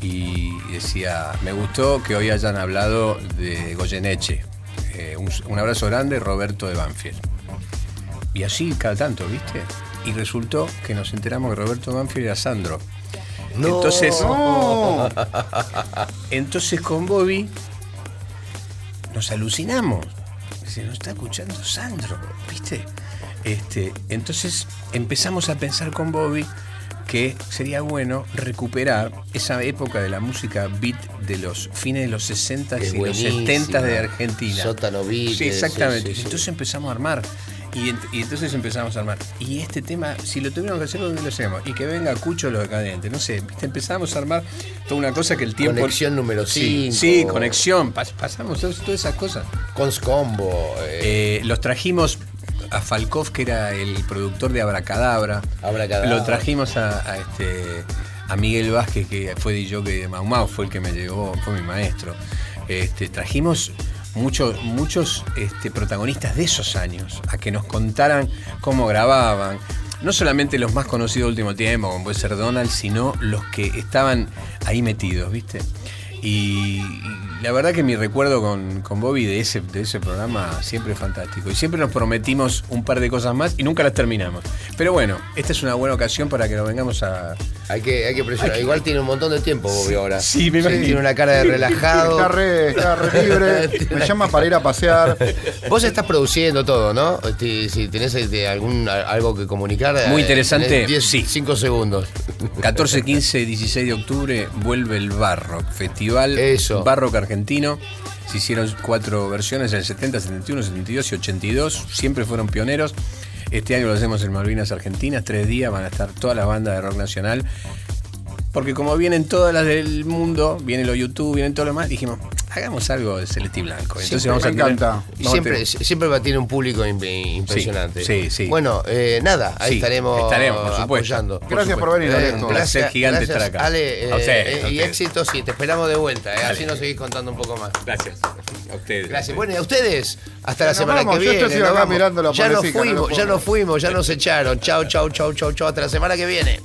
y decía, me gustó que hoy hayan hablado de Goyeneche. Eh, un, un abrazo grande, Roberto de Banfield. Y así cada tanto, ¿viste? Y resultó que nos enteramos que Roberto Banfield era Sandro. Entonces, No. entonces con Bobby nos alucinamos. Se nos está escuchando Sandro, ¿viste? Este, entonces empezamos a pensar con Bobby que sería bueno recuperar esa época de la música beat de los fines de los 60 Que y los buenísima. 70 de Argentina. Sótano beat, Sí, exactamente. sí, sí, sí. Entonces empezamos a armar. Y, ent- y entonces empezamos a armar. Y este tema, si lo tuviéramos que hacer, ¿dónde lo hacemos? Y que venga Cucho lo decadente. No sé, ¿viste? empezamos a armar toda una cosa que el tiempo. Conexión número Sí, 5. Sí, conexión. Pas- pasamos todas, todas esas cosas. Cons Combo. eh, Eh, los trajimos a Falkov, que era el productor de Abracadabra. Abracadabra. Lo trajimos a, a este, a Miguel Vázquez, que fue DJ de Mau Mau, fue el que me llevó, fue mi maestro. Este, trajimos muchos, muchos este, protagonistas de esos años a que nos contaran cómo grababan. No solamente los más conocidos del último tiempo, como puede ser Donald, sino los que estaban ahí metidos, ¿viste? Y la verdad que mi recuerdo con, con Bobby de ese, de ese programa siempre es fantástico. Y siempre nos prometimos un par de cosas más y nunca las terminamos. Pero bueno, esta es una buena ocasión para que nos vengamos a. hay, que, hay que presionar. Igual tiene un montón de tiempo, Bobby, ahora. Sí, me imagino. Tiene una cara de relajado. Está re, está re libre. Me llama para ir a pasear. Vos estás produciendo todo, ¿no? Si tenés este, algún, algo que comunicar. Muy eh, interesante, tenés 10, sí. 5 segundos. 14, 15, 16 de octubre vuelve el Barrock, Festival Eso. Barrock Argentino. Se hicieron cuatro versiones, el 70, 71, 72 y 82. Siempre fueron pioneros. Este año lo hacemos en Malvinas Argentinas. Tres días van a estar todas las bandas de rock nacional. Porque como vienen todas las del mundo, viene lo YouTube, vienen todo lo demás, dijimos, hagamos algo de Celeste y Blanco. Entonces Siempre vamos a tener- encanta. vamos a Siempre, siempre va a tener un público imp- impresionante. Sí, sí. Bueno, eh, nada, ahí estaremos, estaremos, por supuesto. apoyando. Por Gracias por venir, Eh. Un placer gigante estar acá. Ale, eh, A ustedes, eh, a y éxito, sí, te esperamos de vuelta, así nos seguís contando un poco más. Gracias. A ustedes. Gracias. Bueno, y a ustedes, hasta la semana vamos, que yo viene. estoy nos acá vamos. mirando la ya nos no fuimos, ya nos fuimos, ya nos echaron. Chau, chau, chau, chau, chau. Hasta la semana que viene.